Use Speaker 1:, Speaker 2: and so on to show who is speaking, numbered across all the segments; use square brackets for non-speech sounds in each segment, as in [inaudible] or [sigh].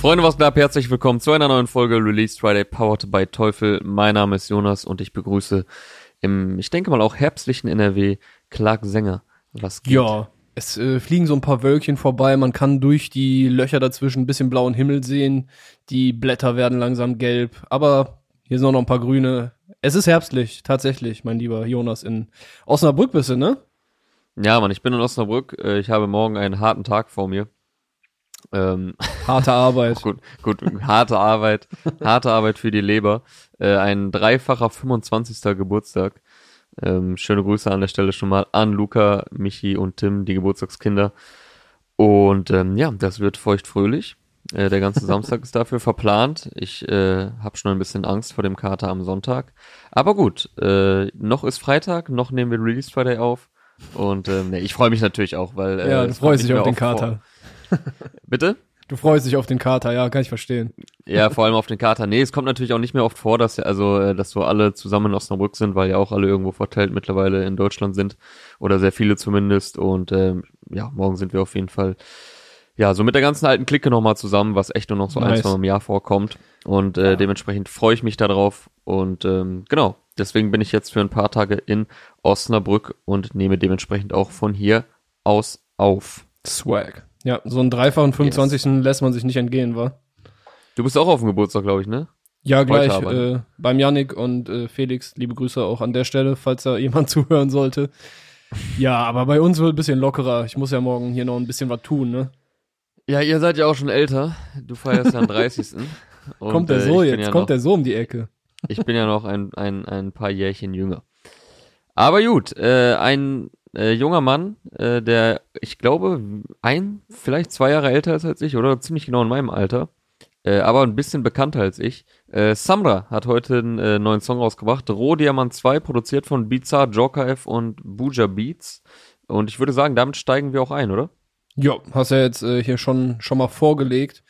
Speaker 1: Freunde, was gab? Herzlich willkommen zu einer neuen Folge Release Friday Powered by Teufel. Mein Name ist Jonas und ich begrüße im, ich denke mal auch herbstlichen NRW, Clark Sänger. Was geht?
Speaker 2: Ja, es äh, fliegen so ein paar Wölkchen vorbei, man kann durch die Löcher dazwischen ein bisschen blauen Himmel sehen, die Blätter werden langsam gelb, aber hier sind auch noch ein paar grüne. Es ist herbstlich, tatsächlich, mein lieber Jonas, in Osnabrück bist du, ne?
Speaker 1: Ja, Mann, ich bin in Osnabrück. Äh, Ich habe morgen einen harten Tag vor mir. Ähm,
Speaker 2: Harte Arbeit. [laughs]
Speaker 1: gut, gut, harte Arbeit, harte Arbeit für die Leber. Äh, ein dreifacher 25. Geburtstag. Ähm, schöne Grüße an der Stelle schon mal an Luca, Michi und Tim, die Geburtstagskinder. Und ähm, ja, das wird feuchtfröhlich. Äh, der ganze Samstag [laughs] ist dafür verplant. Ich äh, habe schon ein bisschen Angst vor dem Kater am Sonntag. Aber gut, äh, noch ist Freitag, noch nehmen wir Release Friday auf. Und ähm, nee, ich freue mich natürlich auch, weil äh,
Speaker 2: ja, du freust dich auf den Kater. [laughs]
Speaker 1: Bitte?
Speaker 2: Du freust dich auf den Kater, ja, kann ich verstehen.
Speaker 1: Ja, vor allem auf den Kater. Nee, es kommt natürlich auch nicht mehr oft vor, dass ja, also, äh, dass so alle zusammen in Osnabrück sind, weil ja auch alle irgendwo verteilt mittlerweile in Deutschland sind. Oder sehr viele zumindest. Und ähm, ja, morgen sind wir auf jeden Fall ja, so mit der ganzen alten Clique nochmal zusammen, was echt nur noch so ein,
Speaker 2: Nice.
Speaker 1: zwei Mal im Jahr vorkommt. Und äh,
Speaker 2: Ja.
Speaker 1: dementsprechend freue ich mich darauf. Und ähm, genau, deswegen bin ich jetzt für ein paar Tage in Osnabrück und nehme dementsprechend auch von hier aus auf.
Speaker 2: Swag. Ja, so einen dreifachen 25. lässt man sich nicht entgehen, wa?
Speaker 1: Du bist auch auf dem Geburtstag, glaube ich, ne?
Speaker 2: Ja, gleich äh, beim Yannick und äh, Felix, liebe Grüße auch an der Stelle, falls da jemand [laughs] zuhören sollte. Ja, aber bei uns wird ein bisschen lockerer. Ich muss ja morgen hier noch ein bisschen was tun, ne?
Speaker 1: Ja, ihr seid ja auch schon älter. Du feierst ja am [laughs] 30. Und,
Speaker 2: kommt der
Speaker 1: äh,
Speaker 2: so
Speaker 1: bin
Speaker 2: jetzt,
Speaker 1: ja
Speaker 2: kommt
Speaker 1: noch,
Speaker 2: der so um die Ecke.
Speaker 1: Ich bin ja noch ein, ein, ein paar Jährchen jünger. Aber gut, äh, ein äh, junger Mann, äh, der, ich glaube, ein, vielleicht zwei Jahre älter ist als ich, oder ziemlich genau in meinem Alter, äh, aber ein bisschen bekannter als ich. Äh, Samra hat heute einen äh, neuen Song rausgebracht. Rohdiamant 2, produziert von Bizarre, Joker F und Buja Beats. Und ich würde sagen, damit steigen wir auch ein, oder?
Speaker 2: Ja, hast ja jetzt äh, hier schon, schon mal vorgelegt.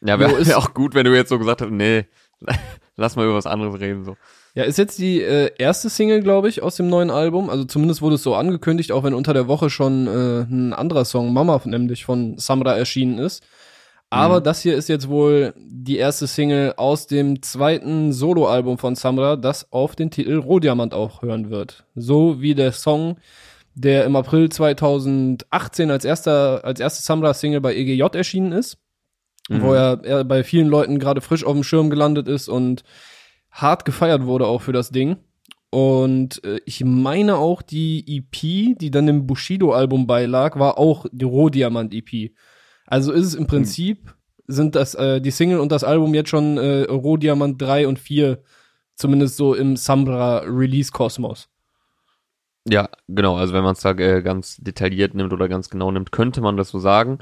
Speaker 1: Ja, wäre wär auch gut, wenn du jetzt so gesagt hättest, nee, [laughs] lass mal über was anderes reden, so.
Speaker 2: Ja, ist jetzt die äh, erste Single, glaube ich, aus dem neuen Album. Also zumindest wurde es so angekündigt, auch wenn unter der Woche schon äh, ein anderer Song, Mama, nämlich von Samra erschienen ist. Aber
Speaker 1: Mhm.
Speaker 2: das hier ist jetzt wohl die erste Single aus dem zweiten Soloalbum von Samra, das auf den Titel Rohdiamant auch hören wird. So wie der Song, der im April 2018 als erster, als erste Samra-Single bei EGJ erschienen ist
Speaker 1: Mhm.
Speaker 2: wo er, er bei vielen Leuten gerade frisch auf dem Schirm gelandet ist und hart gefeiert wurde auch für das Ding. Und äh, ich meine auch die EP, die dann im Bushido-Album beilag, war auch die Rohdiamant-EP. Also ist es im Prinzip, sind das äh, die Single und das Album jetzt schon äh, Rohdiamant 3 und 4, zumindest so im Sambra-Release-Kosmos.
Speaker 1: Ja, genau. Also wenn man es da äh, ganz detailliert nimmt oder ganz genau nimmt, könnte man das so sagen.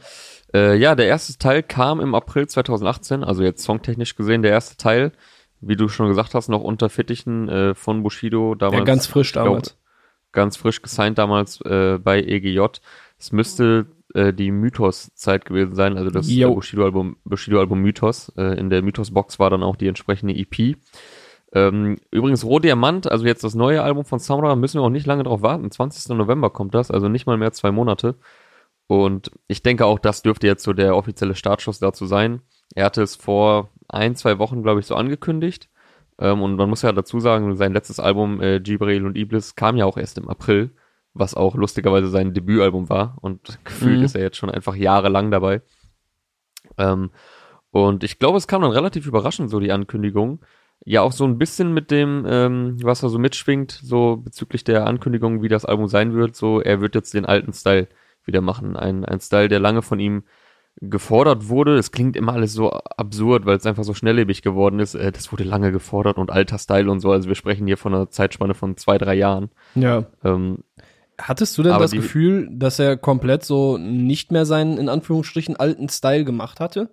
Speaker 1: Äh, ja, der erste Teil kam im April 2018, also jetzt songtechnisch gesehen der erste Teil, wie du schon gesagt hast, noch unter Fittichen äh, von Bushido damals.
Speaker 2: Ja, ganz frisch
Speaker 1: glaub,
Speaker 2: damals.
Speaker 1: ganz frisch gesigned damals äh, bei EGJ. Es müsste äh, die Mythos-Zeit gewesen sein, also das äh. Bushido-Album Bushido-Album Mythos. Äh, in der Mythos-Box war dann auch die entsprechende EP. Ähm, übrigens, Rohdiamant, also jetzt das neue Album von Samra, müssen wir auch nicht lange drauf warten. 20. November kommt das, also nicht mal mehr zwei Monate. Und ich denke auch, das dürfte jetzt so der offizielle Startschuss dazu sein. Er hatte es vor ein, zwei Wochen, glaube ich, so angekündigt. Ähm, und man muss ja dazu sagen, sein letztes Album, äh, Gibril und Iblis, kam ja auch erst im April, was auch lustigerweise sein Debütalbum war. Und gefühlt
Speaker 2: Mhm.
Speaker 1: ist er jetzt schon einfach jahrelang dabei. Ähm, und ich glaube, es kam dann relativ überraschend, so die Ankündigung. Ja, auch so ein bisschen mit dem, ähm, was er so mitschwingt, so bezüglich der Ankündigung, wie das Album sein wird. So, er wird jetzt den alten Style wieder machen. Ein, ein Style, der lange von ihm gefordert wurde. Es klingt immer alles so absurd, weil es einfach so schnelllebig geworden ist. Äh, das wurde lange gefordert und alter Style und so. Also wir sprechen hier von einer Zeitspanne von zwei, drei Jahren.
Speaker 2: Ja.
Speaker 1: Ähm,
Speaker 2: Hattest du denn das Gefühl, dass er komplett so nicht mehr seinen, in Anführungsstrichen, alten Style gemacht hatte?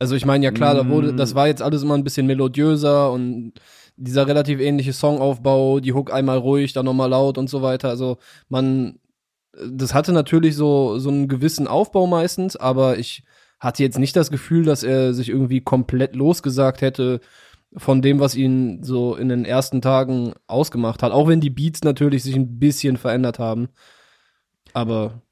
Speaker 2: Also ich meine, ja klar, da wurde, das war jetzt alles immer ein bisschen melodiöser und dieser relativ ähnliche Songaufbau, die Hook einmal ruhig, dann nochmal laut und so weiter. Also man, das hatte natürlich so, so einen gewissen Aufbau meistens, aber ich hatte jetzt nicht das Gefühl, dass er sich irgendwie komplett losgesagt hätte von dem, was ihn so in den ersten Tagen ausgemacht hat. Auch wenn die Beats natürlich sich ein bisschen verändert haben. Aber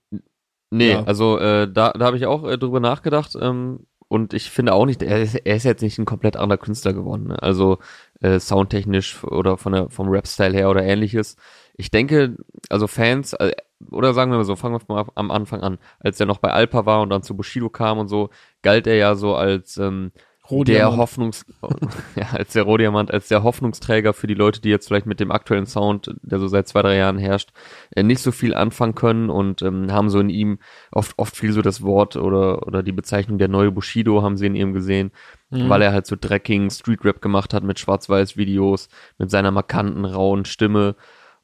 Speaker 1: Nee,
Speaker 2: Ja.
Speaker 1: also äh, da, da habe ich auch äh, drüber nachgedacht, ähm, und ich finde auch nicht, er ist, er ist jetzt nicht ein komplett anderer Künstler geworden. Ne? Also äh, soundtechnisch oder von der, vom Rap-Style her oder ähnliches. Ich denke, also Fans, äh, oder sagen wir mal so, fangen wir mal am Anfang an, als er noch bei Alpa war und dann zu Bushido kam und so, galt er ja so als ähm, der Hoffnungs, [laughs] ja, als der Rohdiamant, als der Hoffnungsträger für die Leute, die jetzt vielleicht mit dem aktuellen Sound, der so seit zwei, drei Jahren herrscht, äh, nicht so viel anfangen können und ähm, haben so in ihm oft, oft viel so das Wort oder, oder die Bezeichnung der neue Bushido haben sie in ihm gesehen, mhm. weil er halt so Drecking Street Rap gemacht hat mit Schwarz-Weiß-Videos, mit seiner markanten, rauen Stimme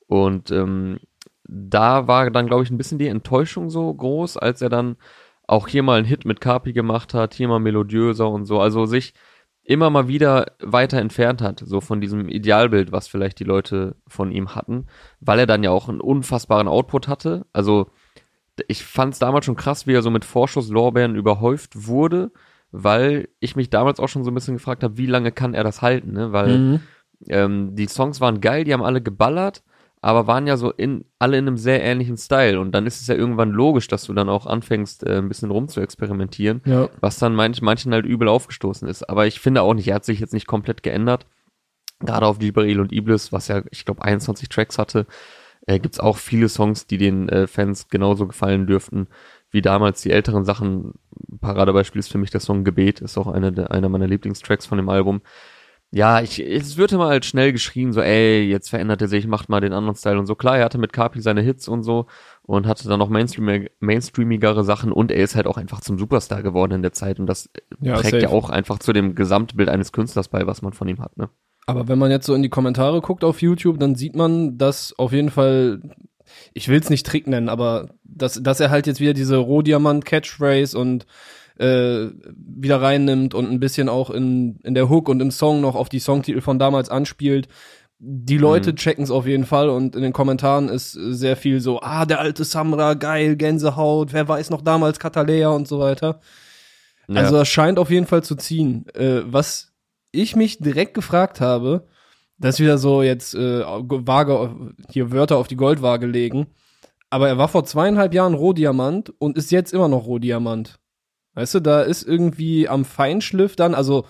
Speaker 1: und ähm, da war dann, glaube ich, ein bisschen die Enttäuschung so groß, als er dann auch hier mal einen Hit mit Carpi gemacht hat, hier mal melodiöser und so. Also sich immer mal wieder weiter entfernt hat, so von diesem Idealbild, was vielleicht die Leute von ihm hatten, weil er dann ja auch einen unfassbaren Output hatte. Also ich fand es damals schon krass, wie er so mit Vorschusslorbeeren überhäuft wurde, weil ich mich damals auch schon so ein bisschen gefragt habe, wie lange kann er das halten, ne? Weil mhm. ähm, die Songs waren geil, die haben alle geballert, aber waren ja so in alle in einem sehr ähnlichen Style und dann ist es ja irgendwann logisch, dass du dann auch anfängst äh, ein bisschen rum zu experimentieren, ja. was dann manch, manchen halt übel aufgestoßen ist. Aber ich finde auch nicht, er hat sich jetzt nicht komplett geändert. Gerade auf Jibril und Iblis, was ja ich glaube 21 Tracks hatte, äh, gibt's auch viele Songs, die den äh, Fans genauso gefallen dürften wie damals die älteren Sachen. Paradebeispiel ist für mich der Song Gebet, ist auch einer der, einer meiner Lieblingstracks von dem Album ja, ich, es wird immer halt schnell geschrien, so, ey, jetzt verändert er sich, macht mal den anderen Style und so. Klar, er hatte mit Kapi seine Hits und so und hatte dann noch Mainstream mainstreamigere Sachen und er ist halt auch einfach zum Superstar geworden in der Zeit und das ja, trägt safe. ja auch einfach zu dem Gesamtbild eines Künstlers bei, was man von ihm hat, ne?
Speaker 2: Aber wenn man jetzt so in die Kommentare guckt auf YouTube, dann sieht man, dass auf jeden Fall, ich will es nicht Trick nennen, aber dass, dass er halt jetzt wieder diese Rohdiamant-Catchphrase und äh, wieder reinnimmt und ein bisschen auch in, in der Hook und im Song noch auf die Songtitel von damals anspielt. Die Leute mhm. checken es auf jeden Fall und in den Kommentaren ist sehr viel so, ah, der alte Samra, geil, Gänsehaut, wer weiß noch damals Katalea und so weiter. Ja. Also das scheint auf jeden Fall zu ziehen. Äh, was ich mich direkt gefragt habe, das ist wieder so jetzt äh, vage, hier Wörter auf die Goldwaage legen, aber er war vor zweieinhalb Jahren Rohdiamant und ist jetzt immer noch Rohdiamant. Weißt du, da ist irgendwie am Feinschliff dann, also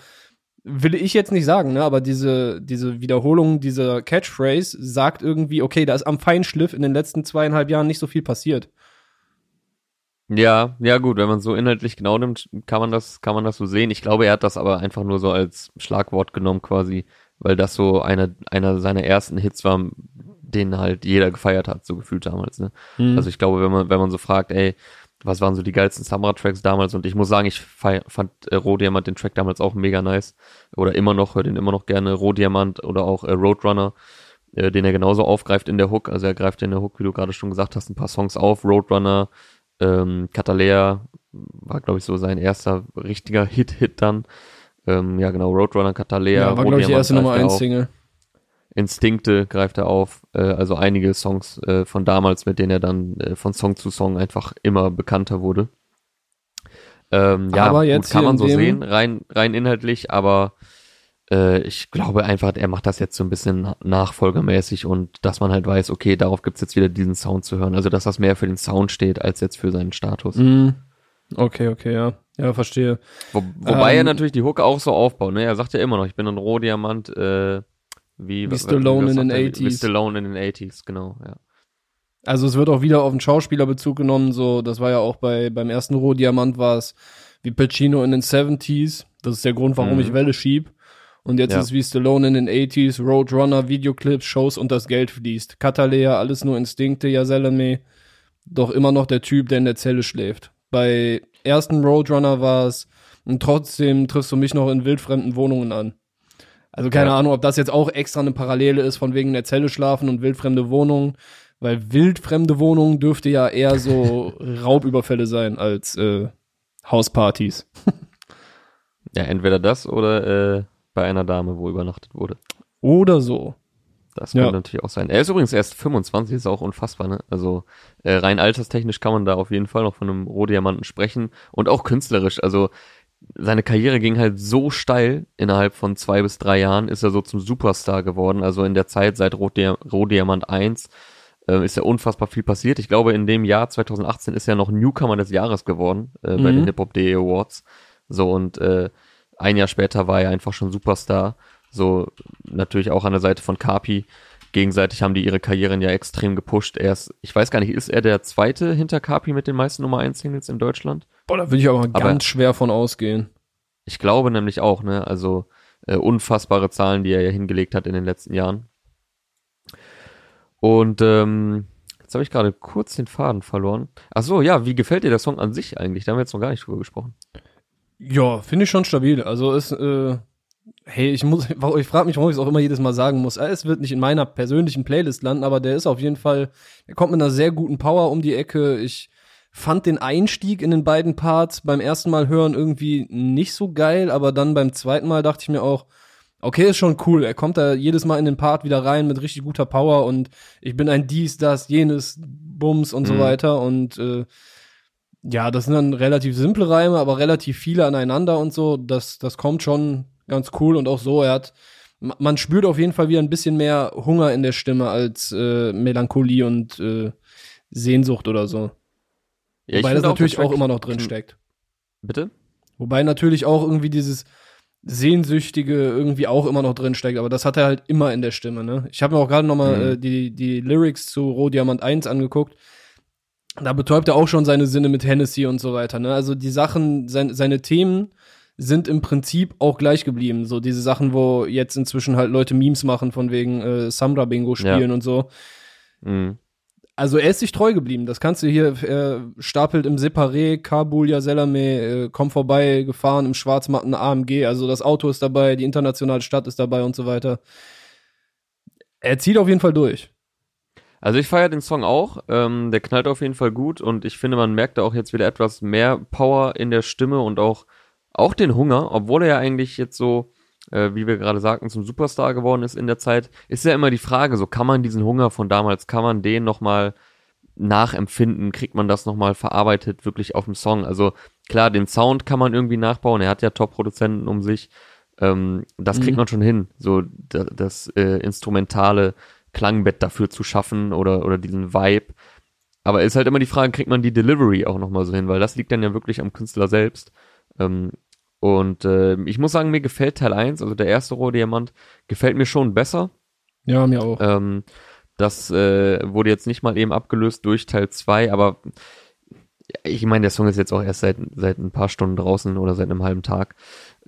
Speaker 2: will ich jetzt nicht sagen, ne, aber diese, diese Wiederholung dieser Catchphrase sagt irgendwie, okay, da ist am Feinschliff in den letzten zweieinhalb Jahren nicht so viel passiert.
Speaker 1: Ja, ja gut, wenn man so inhaltlich genau nimmt, kann man das, kann man das so sehen. Ich glaube, er hat das aber einfach nur so als Schlagwort genommen quasi, weil das so einer, einer seiner ersten Hits war, den halt jeder gefeiert hat, so gefühlt damals, ne. Mhm. Also ich glaube, wenn man, wenn man so fragt, ey, was waren so die geilsten Samra-Tracks damals? Und ich muss sagen, ich fand äh, Rohdiamant den Track damals auch mega nice. Oder immer noch, höre den immer noch gerne, Rohdiamant oder auch äh, Roadrunner, äh, den er genauso aufgreift in der Hook, also er greift in der Hook, wie du gerade schon gesagt hast, ein paar Songs auf, Roadrunner, ähm, Catalea war glaube ich so sein erster richtiger Hit-Hit dann, ähm, ja genau, Roadrunner, Catalea,
Speaker 2: ja, war glaube ich die erste Nummer 1 Single.
Speaker 1: Instinkte greift er auf, äh, also einige Songs äh, von damals, mit denen er dann äh, von Song zu Song einfach immer bekannter wurde. Ähm, ja, aber jetzt gut, kann man so sehen, rein, rein inhaltlich, aber äh, ich glaube einfach, er macht das jetzt so ein bisschen nachfolgermäßig und dass man halt weiß, okay, darauf gibt's jetzt wieder diesen Sound zu hören. Also dass das mehr für den Sound steht, als jetzt für seinen Status.
Speaker 2: Mm. Okay, okay, ja. Ja, verstehe.
Speaker 1: Wo, wobei ähm, er natürlich die Hook auch so aufbaut, ne? Er sagt ja immer noch, ich bin ein Rohdiamant, äh, wie,
Speaker 2: wie Stallone in den 80s.
Speaker 1: Wie Stallone in den 80s, genau, ja.
Speaker 2: Also es wird auch wieder auf den Schauspielerbezug genommen, so, das war ja auch bei, beim ersten Rohdiamant war es wie Pacino in den 70s. Das ist der Grund, warum mhm. ich Welle schieb. Und jetzt ja. ist wie Stallone in den 80s, Roadrunner, Videoclips, Shows und das Geld fließt. Katalea, alles nur Instinkte, ja Salome. Doch immer noch der Typ, der in der Zelle schläft. Bei ersten Roadrunner war es, und trotzdem triffst du mich noch in wildfremden Wohnungen an. Also keine ja. Ahnung, ob das jetzt auch extra eine Parallele ist von wegen der Zelle schlafen und wildfremde Wohnungen, weil wildfremde Wohnungen dürfte ja eher so [laughs] Raubüberfälle sein als äh, Hauspartys.
Speaker 1: ja, entweder das oder äh, bei einer Dame, wo übernachtet wurde.
Speaker 2: Oder so.
Speaker 1: Das könnte ja. natürlich auch sein. Er ist übrigens erst 25, ist auch unfassbar, ne? Also äh, rein alterstechnisch kann man da auf jeden Fall noch von einem Rohdiamanten sprechen und auch künstlerisch. Also seine Karriere ging halt so steil, innerhalb von zwei bis drei Jahren ist er so zum Superstar geworden. Also in der Zeit seit Rohdiamant 1 äh, ist ja unfassbar viel passiert. Ich glaube, in dem Jahr 2018 ist er noch Newcomer des Jahres geworden äh, bei mhm. den Hip-Hop.de Awards. So und äh, ein Jahr später war er einfach schon Superstar. So natürlich auch an der Seite von Kapi. Gegenseitig haben die ihre Karrieren ja extrem gepusht. Er ist, ich weiß gar nicht, ist er der zweite hinter Kapi mit den meisten Nummer 1 Singles in Deutschland?
Speaker 2: Boah, da würde ich aber, aber ganz schwer von ausgehen.
Speaker 1: Ich glaube nämlich auch, ne? Also äh, unfassbare Zahlen, die er ja hingelegt hat in den letzten Jahren. Und ähm, jetzt habe ich gerade kurz den Faden verloren. Ach so, ja, wie gefällt dir der Song an sich eigentlich? Da haben wir jetzt noch gar nicht drüber gesprochen.
Speaker 2: Ja, finde ich schon stabil. Also ist, äh, hey, ich muss, [laughs] ich frage mich, warum ich es auch immer jedes Mal sagen muss. Es wird nicht in meiner persönlichen Playlist landen, aber der ist auf jeden Fall, er kommt mit einer sehr guten Power um die Ecke. Ich fand den Einstieg in den beiden Parts beim ersten Mal hören irgendwie nicht so geil, aber dann beim zweiten Mal dachte ich mir auch, okay, ist schon cool. Er kommt da jedes Mal in den Part wieder rein mit richtig guter Power und ich bin ein dies, das, jenes, Bums und mhm. so weiter und äh, ja, das sind dann relativ simple Reime, aber relativ viele aneinander und so. Das, das kommt schon ganz cool und auch so. Er hat, man spürt auf jeden Fall wieder ein bisschen mehr Hunger in der Stimme als äh, Melancholie und äh, Sehnsucht oder so. Ja, Wobei das natürlich auch, auch immer noch drin steckt.
Speaker 1: Bitte?
Speaker 2: Wobei natürlich auch irgendwie dieses Sehnsüchtige irgendwie auch immer noch drin steckt, aber das hat er halt immer in der Stimme, ne? Ich habe mir auch gerade noch mal mhm. äh, die, die Lyrics zu Rohdiamant 1 angeguckt. Da betäubt er auch schon seine Sinne mit Hennessy und so weiter, ne? Also die Sachen, sein, seine Themen sind im Prinzip auch gleich geblieben. So diese Sachen, wo jetzt inzwischen halt Leute Memes machen von wegen äh, Samra Bingo spielen ja. und so. Mhm also er ist sich treu geblieben. Das kannst du hier, er stapelt im Separé, Kabul, Yaselame, äh, komm vorbei, gefahren im schwarzmatten AMG. Also das Auto ist dabei, die internationale Stadt ist dabei und so weiter. Er zieht auf jeden Fall durch.
Speaker 1: Also ich feiere den Song auch. Ähm, der knallt auf jeden Fall gut und ich finde, man merkt da auch jetzt wieder etwas mehr Power in der Stimme und auch, auch den Hunger, obwohl er ja eigentlich jetzt so äh, wie wir gerade sagten, zum Superstar geworden ist in der Zeit, ist ja immer die Frage, so kann man diesen Hunger von damals, kann man den nochmal nachempfinden, kriegt man das nochmal verarbeitet wirklich auf dem Song. Also klar, den Sound kann man irgendwie nachbauen, er hat ja Top-Produzenten um sich, ähm, das kriegt mhm. man schon hin, so das, das äh, instrumentale Klangbett dafür zu schaffen oder, oder diesen Vibe. Aber ist halt immer die Frage, kriegt man die Delivery auch nochmal so hin, weil das liegt dann ja wirklich am Künstler selbst. Ähm, und äh, ich muss sagen, mir gefällt Teil 1, also der erste Rohdiamant, gefällt mir schon besser.
Speaker 2: Ja, mir auch.
Speaker 1: Ähm, das äh, wurde jetzt nicht mal eben abgelöst durch Teil 2, aber ich meine, der Song ist jetzt auch erst seit, seit ein paar Stunden draußen oder seit einem halben Tag.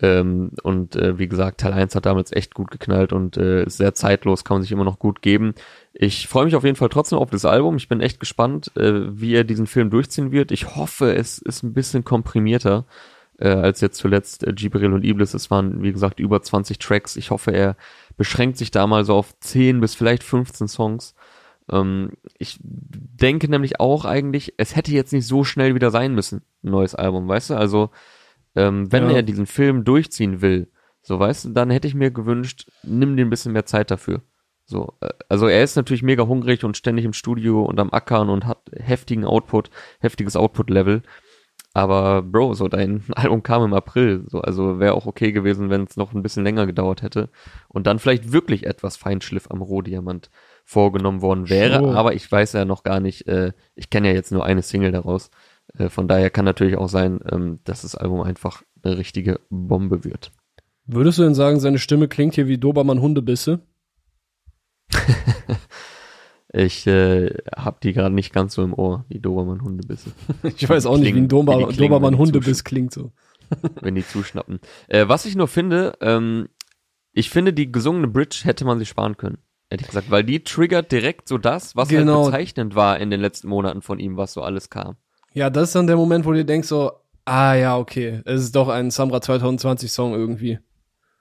Speaker 1: Ähm, und äh, wie gesagt, Teil 1 hat damals echt gut geknallt und äh, ist sehr zeitlos, kann man sich immer noch gut geben. Ich freue mich auf jeden Fall trotzdem auf das Album. Ich bin echt gespannt, äh, wie er diesen Film durchziehen wird. Ich hoffe, es ist ein bisschen komprimierter äh, als jetzt zuletzt äh, Gibril und Iblis. Es waren, wie gesagt, über 20 Tracks. Ich hoffe, er beschränkt sich da mal so auf 10 bis vielleicht 15 Songs. Ähm, ich denke nämlich auch eigentlich, es hätte jetzt nicht so schnell wieder sein müssen, ein neues Album, weißt du? Also, ähm, wenn ja. er diesen Film durchziehen will, so weißt du, dann hätte ich mir gewünscht, nimm dir ein bisschen mehr Zeit dafür. So, äh, also er ist natürlich mega hungrig und ständig im Studio und am Ackern und hat heftigen Output, heftiges Output-Level. Aber Bro, so dein [laughs] Album kam im April, so also wäre auch okay gewesen, wenn es noch ein bisschen länger gedauert hätte und dann vielleicht wirklich etwas Feinschliff am Rohdiamant vorgenommen worden wäre. Sure. Aber ich weiß ja noch gar nicht. Äh, ich kenne ja jetzt nur eine Single daraus. Äh, von daher kann natürlich auch sein, ähm, dass das Album einfach eine richtige Bombe wird.
Speaker 2: Würdest du denn sagen, seine Stimme klingt hier wie Dobermann Hundebisse? [laughs]
Speaker 1: Ich äh, habe die gerade nicht ganz so im Ohr, die Dobermann-Hundebisse. [laughs]
Speaker 2: ich weiß auch nicht, wie ein Dober Dobermann-Hundebiss klingt so. [laughs]
Speaker 1: wenn die zuschnappen. Äh, was ich nur finde, ähm, ich finde, die gesungene Bridge hätte man sich sparen können. Ehrlich gesagt, weil die triggert direkt so das, was halt genau. halt bezeichnend war in den letzten Monaten von ihm, was so alles kam.
Speaker 2: Ja, das ist dann der Moment, wo du denkst so, ah ja, okay, es ist doch ein Samra 2020 Song irgendwie.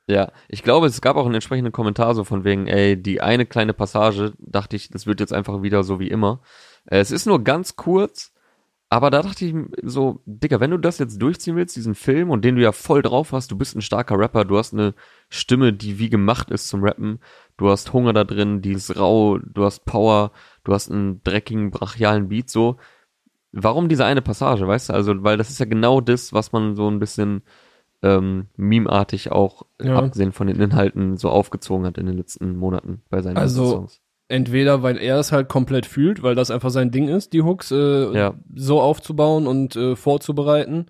Speaker 1: Ja, ich glaube, es gab auch einen entsprechenden Kommentar so von wegen, ey, die eine kleine Passage, dachte ich, das wird jetzt einfach wieder so wie immer. Äh, es ist nur ganz kurz, aber da dachte ich so, Digga, wenn du das jetzt durchziehen willst, diesen Film, und den du ja voll drauf hast, du bist ein starker Rapper, du hast eine Stimme, die wie gemacht ist zum Rappen, du hast Hunger da drin, die ist rau, du hast Power, du hast einen dreckigen, brachialen Beat, so. Warum diese eine Passage, weißt du? Also, weil das ist ja genau das, was man so ein bisschen ähm, memeartig auch, ja. abgesehen von den Inhalten, so aufgezogen hat in den letzten Monaten bei seinen
Speaker 2: also, Songs. Entweder weil er es halt komplett fühlt, weil das einfach sein Ding ist, die Hooks äh, ja. so aufzubauen und äh, vorzubereiten.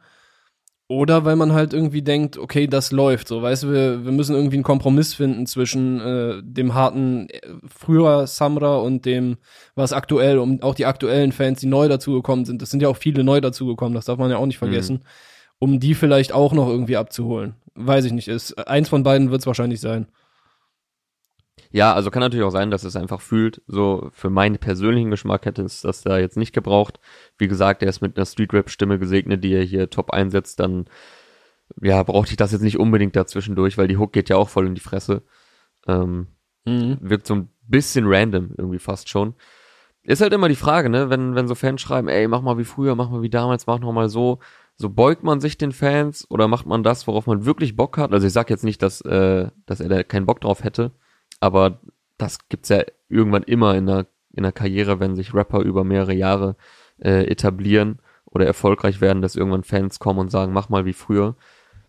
Speaker 2: Oder weil man halt irgendwie denkt, okay, das läuft so, weißt du, wir, wir müssen irgendwie einen Kompromiss finden zwischen äh, dem harten äh, früher Samra und dem, was aktuell, um auch die aktuellen Fans, die neu dazugekommen sind, das sind ja auch viele neu dazugekommen, das darf man ja auch nicht
Speaker 1: Mhm.
Speaker 2: Um die vielleicht auch noch irgendwie abzuholen. Weiß ich nicht, ist eins von beiden wird es wahrscheinlich sein.
Speaker 1: Ja, also kann natürlich auch sein, dass es einfach fühlt. So für meinen persönlichen Geschmack hätte es das da jetzt nicht gebraucht. Wie gesagt, er ist mit einer Street-Rap-Stimme gesegnet, die er hier top einsetzt. Dann ja, brauchte ich das jetzt nicht unbedingt dazwischendurch, weil die Hook geht ja auch voll in die Fresse. Ähm, wirkt so ein bisschen random irgendwie fast schon. Ist halt immer die Frage, ne, wenn, wenn so Fans schreiben, ey, mach mal wie früher, mach mal wie damals, mach noch mal so. So beugt man sich den Fans oder macht man das, worauf man wirklich Bock hat? Also ich sag jetzt nicht, dass, äh, dass er da keinen Bock drauf hätte, aber das gibt's ja irgendwann immer in der, in der Karriere, wenn sich Rapper über mehrere Jahre äh, etablieren oder erfolgreich werden, dass irgendwann Fans kommen und sagen, mach mal wie früher.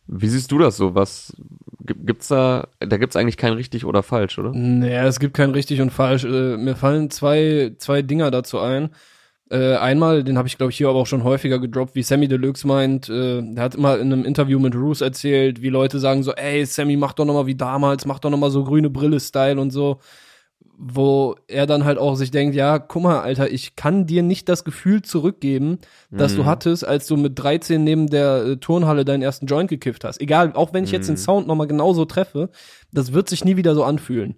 Speaker 1: Wie siehst du das so? Was gibt- gibt's da? Da gibt's eigentlich kein richtig oder falsch, oder?
Speaker 2: Naja, es gibt kein richtig und falsch. Äh, mir fallen zwei, zwei Dinger dazu ein. Äh, einmal, den habe ich glaube ich hier aber auch schon häufiger gedroppt, wie Sammy Deluxe meint, äh, der hat immer in einem Interview mit Roos erzählt, wie Leute sagen so, ey, Sammy, mach doch noch mal wie damals, mach doch noch mal so grüne Brille-Style und so. Wo er dann halt auch sich denkt, ja, guck mal, Alter, ich kann dir nicht das Gefühl zurückgeben, das
Speaker 1: Mhm.
Speaker 2: du hattest, als du mit 13 neben der äh, Turnhalle deinen ersten Joint gekifft hast. Egal, auch wenn ich jetzt den
Speaker 1: Mhm.
Speaker 2: Sound noch mal genauso treffe, das wird sich nie wieder so anfühlen.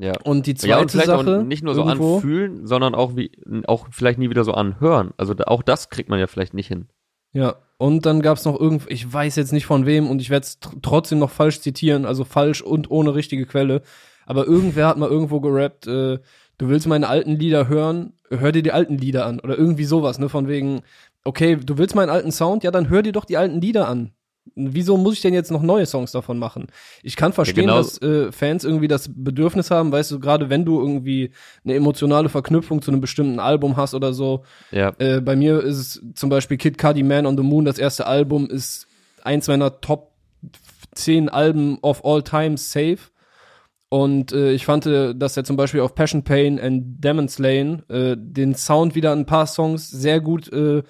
Speaker 1: Ja.
Speaker 2: Und die zweite
Speaker 1: Ja, und vielleicht
Speaker 2: Sache
Speaker 1: auch nicht nur so
Speaker 2: irgendwo,
Speaker 1: anfühlen, sondern auch wie, auch vielleicht nie wieder so anhören. Also auch das kriegt man ja vielleicht nicht hin.
Speaker 2: Ja, und dann gab's noch irgend, ich weiß jetzt nicht von wem und ich werde es tr trotzdem noch falsch zitieren, also falsch und ohne richtige Quelle. Aber irgendwer hat mal irgendwo gerappt, äh, du willst meine alten Lieder hören, hör dir die alten Lieder an. Oder irgendwie sowas, ne? Von wegen, okay, du willst meinen alten Sound, ja, dann hör dir doch die alten Lieder an. Wieso muss ich denn jetzt noch neue Songs davon machen? Ich kann verstehen,
Speaker 1: genau.
Speaker 2: dass äh, Fans irgendwie das Bedürfnis haben, weißt du, gerade wenn du irgendwie eine emotionale Verknüpfung zu einem bestimmten Album hast oder so,
Speaker 1: Ja.
Speaker 2: äh, bei mir ist es zum Beispiel Kid Cudi Man on the Moon, das erste Album, ist eins meiner Top 10 Alben of all time safe. Und äh, ich fand, äh, dass er zum Beispiel auf Passion Pain and Demon Slain äh, den Sound wieder in ein paar Songs sehr gut äh,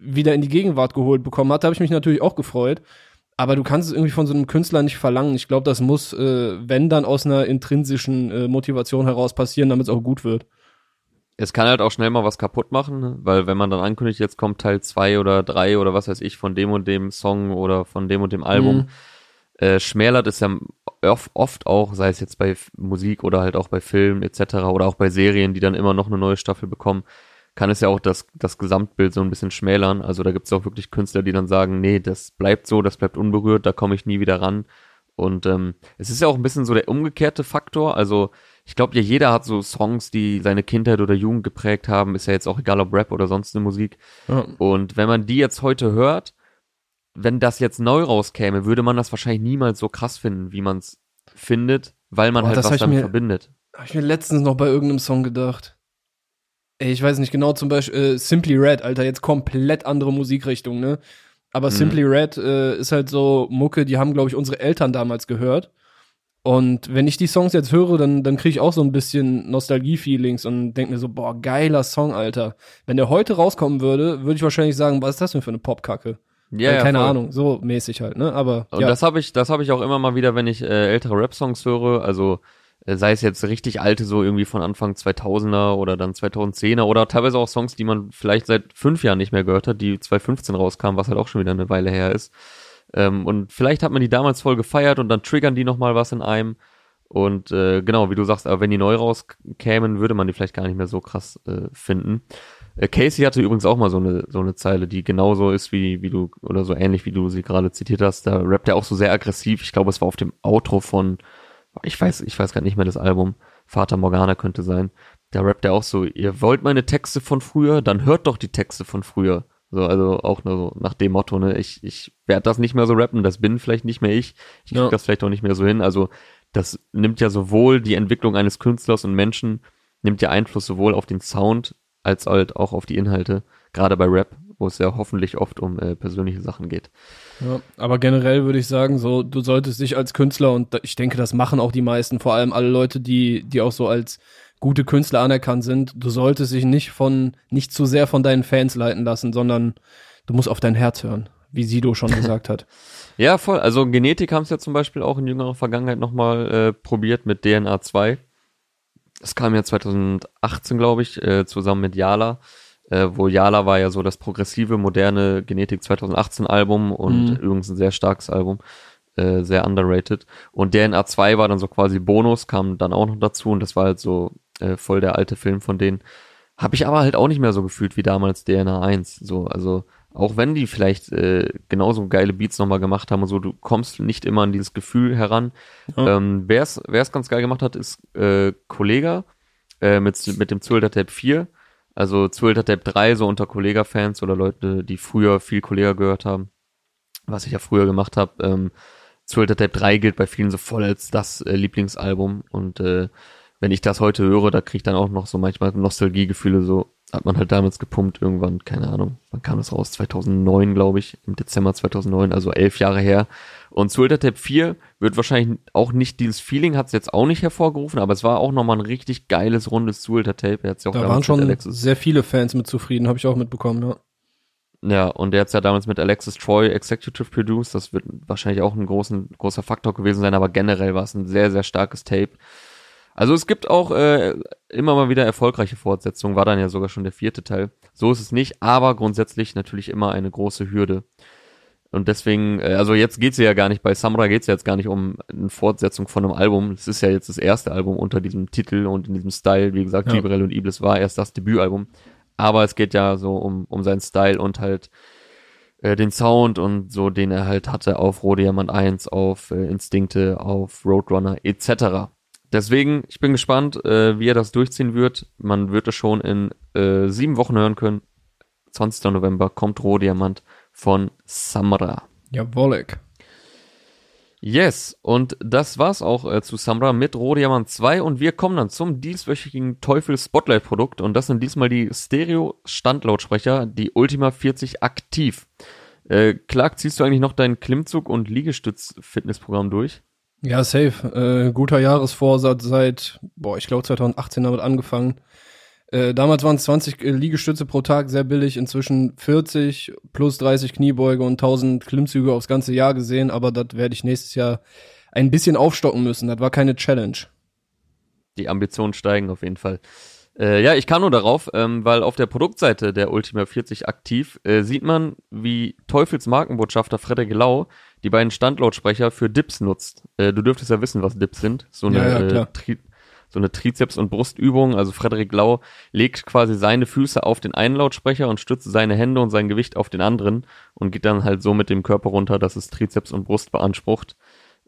Speaker 2: wieder in die Gegenwart geholt bekommen hat. Da habe ich mich natürlich auch gefreut. Aber du kannst es irgendwie von so einem Künstler nicht verlangen. Ich glaube, das muss, äh, wenn dann aus einer intrinsischen äh, Motivation heraus passieren, damit es auch gut wird.
Speaker 1: Es kann halt auch schnell mal was kaputt machen, ne? weil wenn man dann ankündigt, jetzt kommt Teil zwei oder drei oder was weiß ich von dem und dem Song oder von dem und dem Album,
Speaker 2: Mhm.
Speaker 1: äh, schmälert es ja oft, auch, sei es jetzt bei Musik oder halt auch bei Filmen etc. oder auch bei Serien, die dann immer noch eine neue Staffel bekommen, kann es ja auch das, das Gesamtbild so ein bisschen schmälern. Also da gibt es auch wirklich Künstler, die dann sagen, nee, das bleibt so, das bleibt unberührt, da komme ich nie wieder ran. Und ähm, es ist ja auch ein bisschen so der umgekehrte Faktor. Also ich glaube, ja, jeder hat so Songs, die seine Kindheit oder Jugend geprägt haben. Ist ja jetzt auch egal, ob Rap oder sonst eine Musik.
Speaker 2: Ja.
Speaker 1: Und wenn man die jetzt heute hört, wenn das jetzt neu rauskäme, würde man das wahrscheinlich niemals so krass finden, wie man es findet, weil man
Speaker 2: Boah,
Speaker 1: halt was damit
Speaker 2: mir-
Speaker 1: verbindet.
Speaker 2: Habe ich mir letztens noch bei irgendeinem Song gedacht. Ich weiß nicht genau, zum Beispiel äh, Simply Red, Alter, jetzt komplett andere Musikrichtung, ne? Aber
Speaker 1: Mhm.
Speaker 2: Simply Red äh, ist halt so Mucke, die haben, glaube ich, unsere Eltern damals gehört. Und wenn ich die Songs jetzt höre, dann, dann kriege ich auch so ein bisschen Nostalgie-Feelings und denke mir so, boah, geiler Song, Alter. Wenn der heute rauskommen würde, würde ich wahrscheinlich sagen, was ist das denn für eine Popkacke?
Speaker 1: Ja,
Speaker 2: Äh,
Speaker 1: ja,
Speaker 2: keine
Speaker 1: voll.
Speaker 2: Ahnung, so mäßig halt, ne? Aber
Speaker 1: Und
Speaker 2: ja.
Speaker 1: das habe ich, das habe ich auch immer mal wieder, wenn ich äh, ältere Rap-Songs höre, also sei es jetzt richtig alte, so irgendwie von Anfang 2000er oder dann 2010er oder teilweise auch Songs, die man vielleicht seit fünf Jahren nicht mehr gehört hat, die 2015 rauskamen, was halt auch schon wieder eine Weile her ist. Ähm, und vielleicht hat man die damals voll gefeiert und dann triggern die nochmal was in einem. Und äh, genau, wie du sagst, aber wenn die neu rauskämen, würde man die vielleicht gar nicht mehr so krass äh, finden. Äh, Casey hatte übrigens auch mal so eine so eine Zeile, die genauso ist wie wie du oder so ähnlich wie du sie gerade zitiert hast. Da rappt er auch so sehr aggressiv. Ich glaube, es war auf dem Outro von ich weiß ich weiß gar nicht mehr das Album. Vater Morgana könnte sein. Da rappt er auch so: Ihr wollt meine Texte von früher, dann hört doch die Texte von früher. So also auch nur so nach dem Motto ne. Ich ich werde das nicht mehr so rappen. Das bin vielleicht nicht mehr ich. Ich krieg
Speaker 2: Ja.
Speaker 1: das vielleicht auch nicht mehr so hin. Also das nimmt ja sowohl die Entwicklung eines Künstlers und Menschen nimmt ja Einfluss sowohl auf den Sound als halt auch auf die Inhalte, gerade bei Rap, wo es ja hoffentlich oft um äh, persönliche Sachen geht.
Speaker 2: Ja, aber generell würde ich sagen, so, du solltest dich als Künstler, und ich denke, das machen auch die meisten, vor allem alle Leute, die, die auch so als gute Künstler anerkannt sind, du solltest dich nicht von, nicht zu sehr von deinen Fans leiten lassen, sondern du musst auf dein Herz hören. wie Sido schon [laughs] gesagt hat.
Speaker 1: Ja, voll. Also Genetik haben es ja zum Beispiel auch in jüngerer Vergangenheit nochmal äh, probiert mit DNA 2. Das kam ja 2018, glaube ich, äh, zusammen mit Yala. Äh, wo Yala war ja so das progressive, moderne Genetik 2018 Album und
Speaker 2: Mhm.
Speaker 1: übrigens ein sehr starkes Album. Äh, sehr underrated. Und DNA 2 war dann so quasi Bonus, kam dann auch noch dazu und das war halt so äh, voll der alte Film von denen. Habe ich aber halt auch nicht mehr so gefühlt wie damals DNA 1. So, also auch wenn die vielleicht äh, genauso geile Beats nochmal gemacht haben und so, du kommst nicht immer an dieses Gefühl heran.
Speaker 2: Ja.
Speaker 1: Ähm, Wer es ganz geil gemacht hat, ist äh, Kollega äh, mit, mit dem Zuelter Tape 4. Also Zuelter Tape 3, so unter Kollega-Fans oder Leute, die früher viel Kollega gehört haben, was ich ja früher gemacht habe. Ähm, Zuelter Tape 3 gilt bei vielen so voll als das äh, Lieblingsalbum und äh, wenn ich das heute höre, da kriege ich dann auch noch so manchmal Nostalgiegefühle, so hat man halt damals gepumpt irgendwann, keine Ahnung, wann kam das raus? 2009, glaube ich, im Dezember 2009, also elf Jahre her. Und Zulter Tape 4 wird wahrscheinlich auch nicht, dieses Feeling hat es jetzt auch nicht hervorgerufen, aber es war auch nochmal ein richtig geiles, rundes Zulter Tape. Er hat's ja auch
Speaker 2: Da waren schon
Speaker 1: Alexis,
Speaker 2: sehr viele Fans mit zufrieden, habe ich auch mitbekommen, ja.
Speaker 1: ja, und der hat's ja damals mit Alexis Troy Executive Produced, das wird wahrscheinlich auch ein großen, großer Faktor gewesen sein, aber generell war es ein sehr, sehr starkes Tape. Also es gibt auch äh, immer mal wieder erfolgreiche Fortsetzungen, war dann ja sogar schon der vierte Teil. So ist es nicht, aber grundsätzlich natürlich immer eine große Hürde. Und deswegen, äh, also jetzt geht's ja gar nicht, bei Samurai geht's ja jetzt gar nicht um eine Fortsetzung von einem Album. Es ist ja jetzt das erste Album unter diesem Titel und in diesem Style. Wie gesagt,
Speaker 2: Ja.
Speaker 1: Gibrel und Iblis war erst das Debütalbum. Aber es geht ja so um, um seinen Style und halt äh, den Sound und so, den er halt hatte auf Diamant 1, auf äh, Instinkte, auf Roadrunner etc. Deswegen, ich bin gespannt, äh, wie er das durchziehen wird. Man wird es schon in äh, sieben Wochen hören können. 20. November kommt Rohdiamant von Samra.
Speaker 2: Jawollek.
Speaker 1: Yes, und das war's auch äh, zu Samra mit Rohdiamant 2 und wir kommen dann zum dieswöchigen Teufel Spotlight Produkt und das sind diesmal die Stereo Standlautsprecher, die Ultima 40 aktiv. Äh, Clark, ziehst du eigentlich noch dein Klimmzug und Liegestütz Fitnessprogramm durch?
Speaker 2: Ja, safe. Äh, guter Jahresvorsatz seit, boah, ich glaube 2018 damit angefangen. Äh, damals waren es 20 äh, Liegestütze pro Tag, sehr billig. Inzwischen 40 plus 30 Kniebeuge und 1000 Klimmzüge aufs ganze Jahr gesehen. Aber das werde ich nächstes Jahr ein bisschen aufstocken müssen. Das war keine Challenge.
Speaker 1: die Ambitionen steigen auf jeden Fall. Äh, ja, ich kam nur darauf, ähm, weil auf der Produktseite der Ultima 40 aktiv äh, sieht man, wie Teufels Markenbotschafter Frederik Lau die beiden Standlautsprecher für Dips nutzt. Äh, du dürftest ja wissen, was Dips sind. So eine,
Speaker 2: Ja, ja,
Speaker 1: äh. Tri so eine Trizeps- und Brustübung. Also Frederik Lau legt quasi seine Füße auf den einen Lautsprecher und stützt seine Hände und sein Gewicht auf den anderen und geht dann halt so mit dem Körper runter, dass es Trizeps und Brust beansprucht.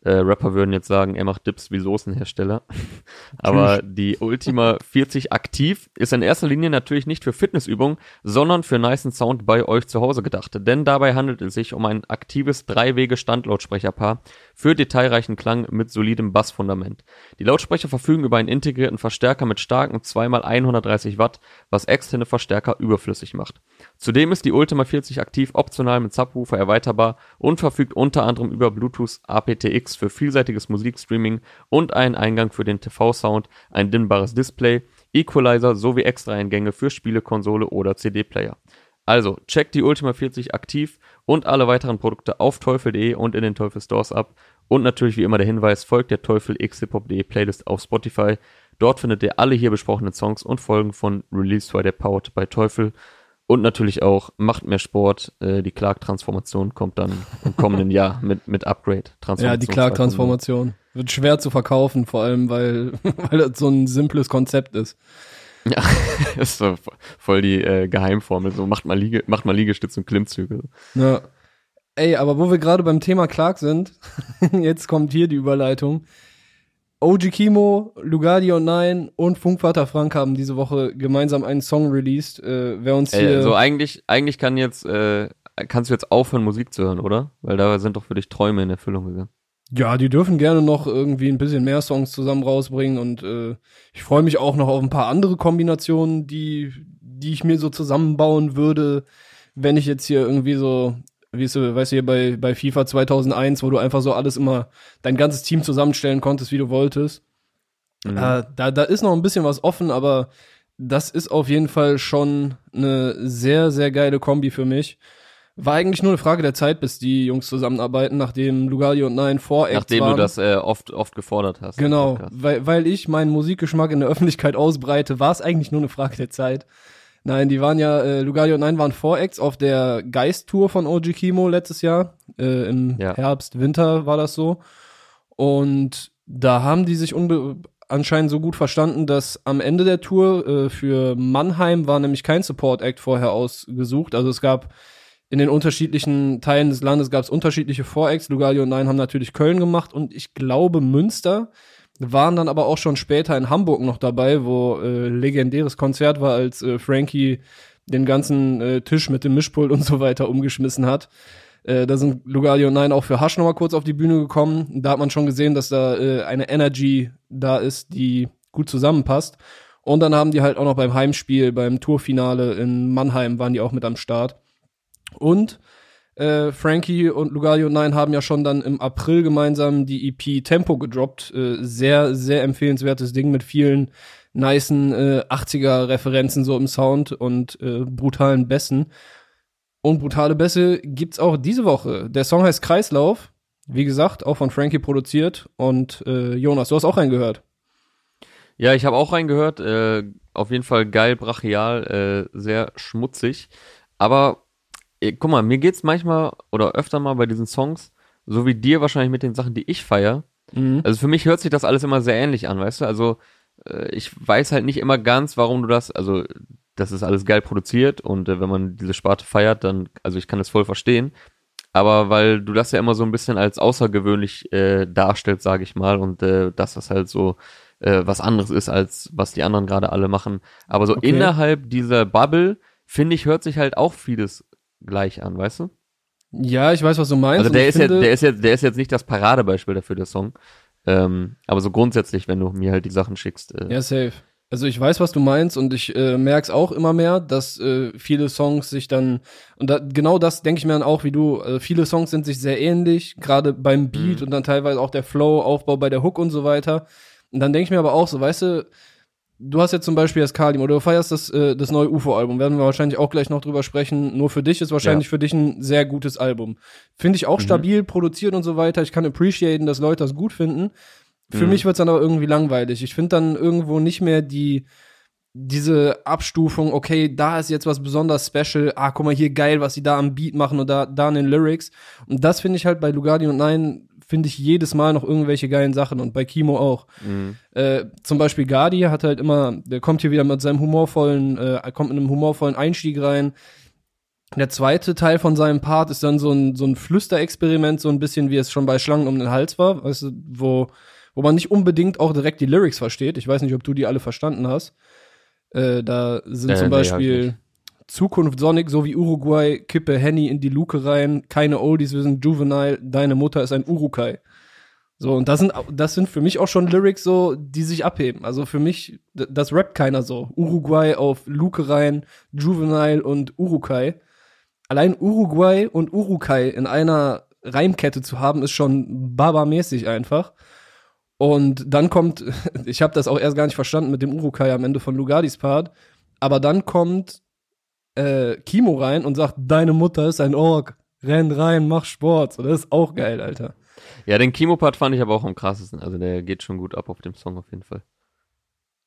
Speaker 1: Äh, Rapper würden jetzt sagen, er macht Dips wie Soßenhersteller. [laughs] Aber die Ultima 40 aktiv ist in erster Linie natürlich nicht für Fitnessübungen, sondern für nicen Sound bei euch zu Hause gedacht. Denn dabei handelt es sich um ein aktives Drei-Wege-Standlautsprecherpaar für detailreichen Klang mit solidem Bassfundament. Die Lautsprecher verfügen über einen integrierten Verstärker mit starken 2x130 Watt, was externe Verstärker überflüssig macht. Zudem ist die Ultima 40 aktiv optional mit Subwoofer erweiterbar und verfügt unter anderem über Bluetooth aptX für vielseitiges Musikstreaming und einen Eingang für den TV-Sound, ein dimmbares Display, Equalizer sowie Extra-Eingänge für Spielekonsole oder CD-Player. Also, checkt die Ultima 40 aktiv und alle weiteren Produkte auf teufel.de und in den Teufel Stores ab. Und natürlich wie immer der Hinweis, folgt der Teufel xhiphop.de Playlist auf Spotify. Dort findet ihr alle hier besprochenen Songs und Folgen von Release der Powered bei Teufel. Und natürlich auch macht mehr Sport. Äh, die Clark-Transformation kommt dann im kommenden Jahr [laughs] mit, mit Upgrade.
Speaker 2: Ja, die Clark-Transformation. Wird schwer zu verkaufen, vor allem, weil, [laughs] weil das so ein simples Konzept ist.
Speaker 1: Ja, [laughs] ist so voll die äh, Geheimformel. So macht mal, Liege, macht mal Liegestütze und Klimmzüge.
Speaker 2: Ja. Ey, aber wo wir gerade beim Thema Clark sind, jetzt kommt hier die Überleitung. OG Kimo, Lugardio 9 und Funkvater Frank haben diese Woche gemeinsam einen Song released. Äh, wer uns hier.
Speaker 1: Ey, so eigentlich, eigentlich kann jetzt, äh, kannst du jetzt aufhören, Musik zu hören, oder? Weil da sind doch für dich Träume in Erfüllung gegangen.
Speaker 2: Ja, die dürfen gerne noch irgendwie ein bisschen mehr Songs zusammen rausbringen und äh, ich freue mich auch noch auf ein paar andere Kombinationen, die, die ich mir so zusammenbauen würde, wenn ich jetzt hier irgendwie so, wie äh, weißt du, hier bei, bei FIFA 2001, wo du einfach so alles immer, dein ganzes Team zusammenstellen konntest, wie du wolltest.
Speaker 1: Mhm.
Speaker 2: Äh, da, da ist noch ein bisschen was offen, aber das ist auf jeden Fall schon eine sehr, sehr geile Kombi für mich. War eigentlich nur eine Frage der Zeit, bis die Jungs zusammenarbeiten, nachdem Lugali und Nein Vorex
Speaker 1: Nachdem
Speaker 2: waren.
Speaker 1: du das äh, oft, oft gefordert hast.
Speaker 2: Genau, weil, weil ich meinen Musikgeschmack in der Öffentlichkeit ausbreite, war es eigentlich nur eine Frage der Zeit. Nein, die waren ja, äh, Lugali und Nein waren Vorex auf der Geist-Tour von OG Kimo letztes Jahr. Äh, Im
Speaker 1: Ja.
Speaker 2: Herbst, Winter war das so. Und da haben die sich unbe anscheinend so gut verstanden, dass am Ende der Tour äh, für Mannheim war nämlich kein Support-Act vorher ausgesucht. Also es gab in den unterschiedlichen Teilen des Landes gab es unterschiedliche Voracts. Lugali und Nein haben natürlich Köln gemacht und ich glaube Münster waren dann aber auch schon später in Hamburg noch dabei, wo äh, legendäres Konzert war, als äh, Frankie den ganzen äh, Tisch mit dem Mischpult und so weiter umgeschmissen hat. Äh, da sind und Nein auch für Hasch nochmal kurz auf die Bühne gekommen. Da hat man schon gesehen, dass da äh, eine Energy da ist, die gut zusammenpasst. Und dann haben die halt auch noch beim Heimspiel, beim Tourfinale in Mannheim waren die auch mit am Start. Und äh, Frankie und Lugali und Nein haben ja schon dann im April gemeinsam die EP Tempo gedroppt. Äh, sehr, sehr empfehlenswertes Ding mit vielen nicen äh, 80er-Referenzen so im Sound und äh, brutalen Bässen. Und brutale Bässe gibt's auch diese Woche. Der Song heißt Kreislauf. Wie gesagt, auch von Frankie produziert. Und äh, Jonas, du hast auch reingehört.
Speaker 1: Ja, ich habe auch reingehört. Äh, auf jeden Fall geil, brachial, sehr schmutzig. Aber guck mal, mir geht's manchmal oder öfter mal bei diesen Songs, so wie dir wahrscheinlich mit den Sachen, die ich feier.
Speaker 2: Mhm.
Speaker 1: Also für mich hört sich das alles immer sehr ähnlich an, weißt du? Also äh, ich weiß halt nicht immer ganz, warum du das, also das ist alles geil produziert und äh, wenn man diese Sparte feiert, dann, also ich kann das voll verstehen. Aber weil du das ja immer so ein bisschen als außergewöhnlich äh, darstellst, sage ich mal, und äh, dass das halt so äh, was anderes ist, als was die anderen gerade alle machen. Aber so
Speaker 2: Okay.
Speaker 1: innerhalb dieser Bubble, finde ich, hört sich halt auch vieles gleich an, weißt du?
Speaker 2: Ja, ich weiß, was du meinst.
Speaker 1: Also der ist, jetzt,
Speaker 2: finde-
Speaker 1: der, ist jetzt, der ist jetzt nicht das Paradebeispiel dafür, der Song. Ähm, aber so grundsätzlich, wenn du mir halt die Sachen schickst. Äh,
Speaker 2: Ja, safe. Also ich weiß, was du meinst und ich äh, merke es auch immer mehr, dass äh, viele Songs sich dann und da, genau das denke ich mir dann auch wie du. Äh, viele Songs sind sich sehr ähnlich, gerade beim Beat
Speaker 1: Mhm.
Speaker 2: und dann teilweise auch der Flow, Aufbau bei der Hook und so weiter. Und dann denke ich mir aber auch so, weißt du, du hast jetzt zum Beispiel das Kalim oder du feierst das, äh, das neue UFO-Album, werden wir wahrscheinlich auch gleich noch drüber sprechen. Nur für dich ist wahrscheinlich für dich ein sehr gutes Album. Finde ich auch
Speaker 1: Mhm.
Speaker 2: stabil produziert und so weiter. Ich kann appreciaten, dass Leute das gut finden. Für
Speaker 1: Mhm.
Speaker 2: mich wird's dann aber irgendwie langweilig. Ich finde dann irgendwo nicht mehr die diese Abstufung, okay, da ist jetzt was besonders special, ah, guck mal hier geil, was sie da am Beat machen und da, da in den Lyrics. Und das finde ich halt bei Lugardi und Nein, finde ich jedes Mal noch irgendwelche geilen Sachen und bei Kimo auch.
Speaker 1: mh.
Speaker 2: Äh, zum Beispiel Gardi hat halt immer, der kommt hier wieder mit seinem humorvollen, äh, kommt mit einem humorvollen Einstieg rein. Der zweite Teil von seinem Part ist dann so ein, so ein Flüsterexperiment, so ein bisschen wie es schon bei Schlangen um den Hals war, weißt du, wo, wo man nicht unbedingt auch direkt die Lyrics versteht. Ich weiß nicht, ob du die alle verstanden hast. Äh, da sind
Speaker 1: Äh,
Speaker 2: zum Beispiel. Zukunft Sonic, so wie Uruguay, Kippe Henny in die Luke rein, keine Oldies, wir sind Juvenile, deine Mutter ist ein Urukai. So, und das sind, das sind für mich auch schon Lyrics so, die sich abheben. Also für mich, das rappt keiner so. Uruguay auf Luke rein, Juvenile und Urukai. Allein Uruguay und Urukai in einer Reimkette zu haben, ist schon babamäßig einfach. Und dann kommt, [laughs] ich habe das auch erst gar nicht verstanden mit dem Urukai am Ende von Lugardis Part, aber dann kommt äh, Kimo rein und sagt, deine Mutter ist ein Ork, renn rein, mach Sport. So, das ist auch geil, Alter.
Speaker 1: Ja, den Kimo-Part fand ich aber auch am krassesten. Also der geht schon gut ab auf dem Song auf jeden Fall.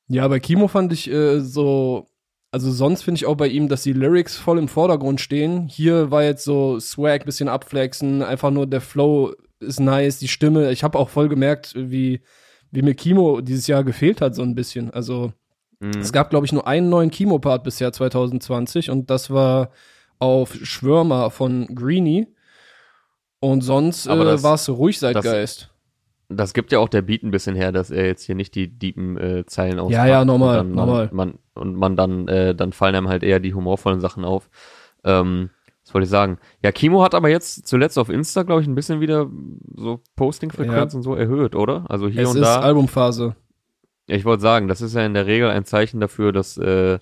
Speaker 2: Ja, bei Kimo fand ich äh, so, also sonst finde ich auch bei ihm, dass die Lyrics voll im Vordergrund stehen. Hier war jetzt so Swag, bisschen abflexen, einfach nur der Flow ist nice, die Stimme. Ich habe auch voll gemerkt, wie, wie mir Kimo dieses Jahr gefehlt hat, so ein bisschen. Also
Speaker 1: Mhm.
Speaker 2: es gab, glaube ich, nur einen neuen Kimo-Part bisher 2020 und das war auf Schwörmer von Greenie. Und sonst
Speaker 1: Aber
Speaker 2: äh, war es ruhig seit
Speaker 1: das-
Speaker 2: Geist.
Speaker 1: Das gibt ja auch der Beat ein bisschen her, dass er jetzt hier nicht die diepen äh, Zeilen auspackt.
Speaker 2: Ja, ja, normal,
Speaker 1: und dann,
Speaker 2: normal.
Speaker 1: Man, und man dann, äh, dann fallen einem halt eher die humorvollen Sachen auf. Ähm, was wollte ich sagen? Ja, Kimo hat aber jetzt zuletzt auf Insta, glaube ich, ein bisschen wieder so Posting-Frequenz
Speaker 2: Ja.
Speaker 1: und so erhöht, oder? Also hier
Speaker 2: Es
Speaker 1: und
Speaker 2: ist
Speaker 1: da.
Speaker 2: Albumphase.
Speaker 1: Ja, ich wollte sagen, das ist ja in der Regel ein Zeichen dafür, dass äh,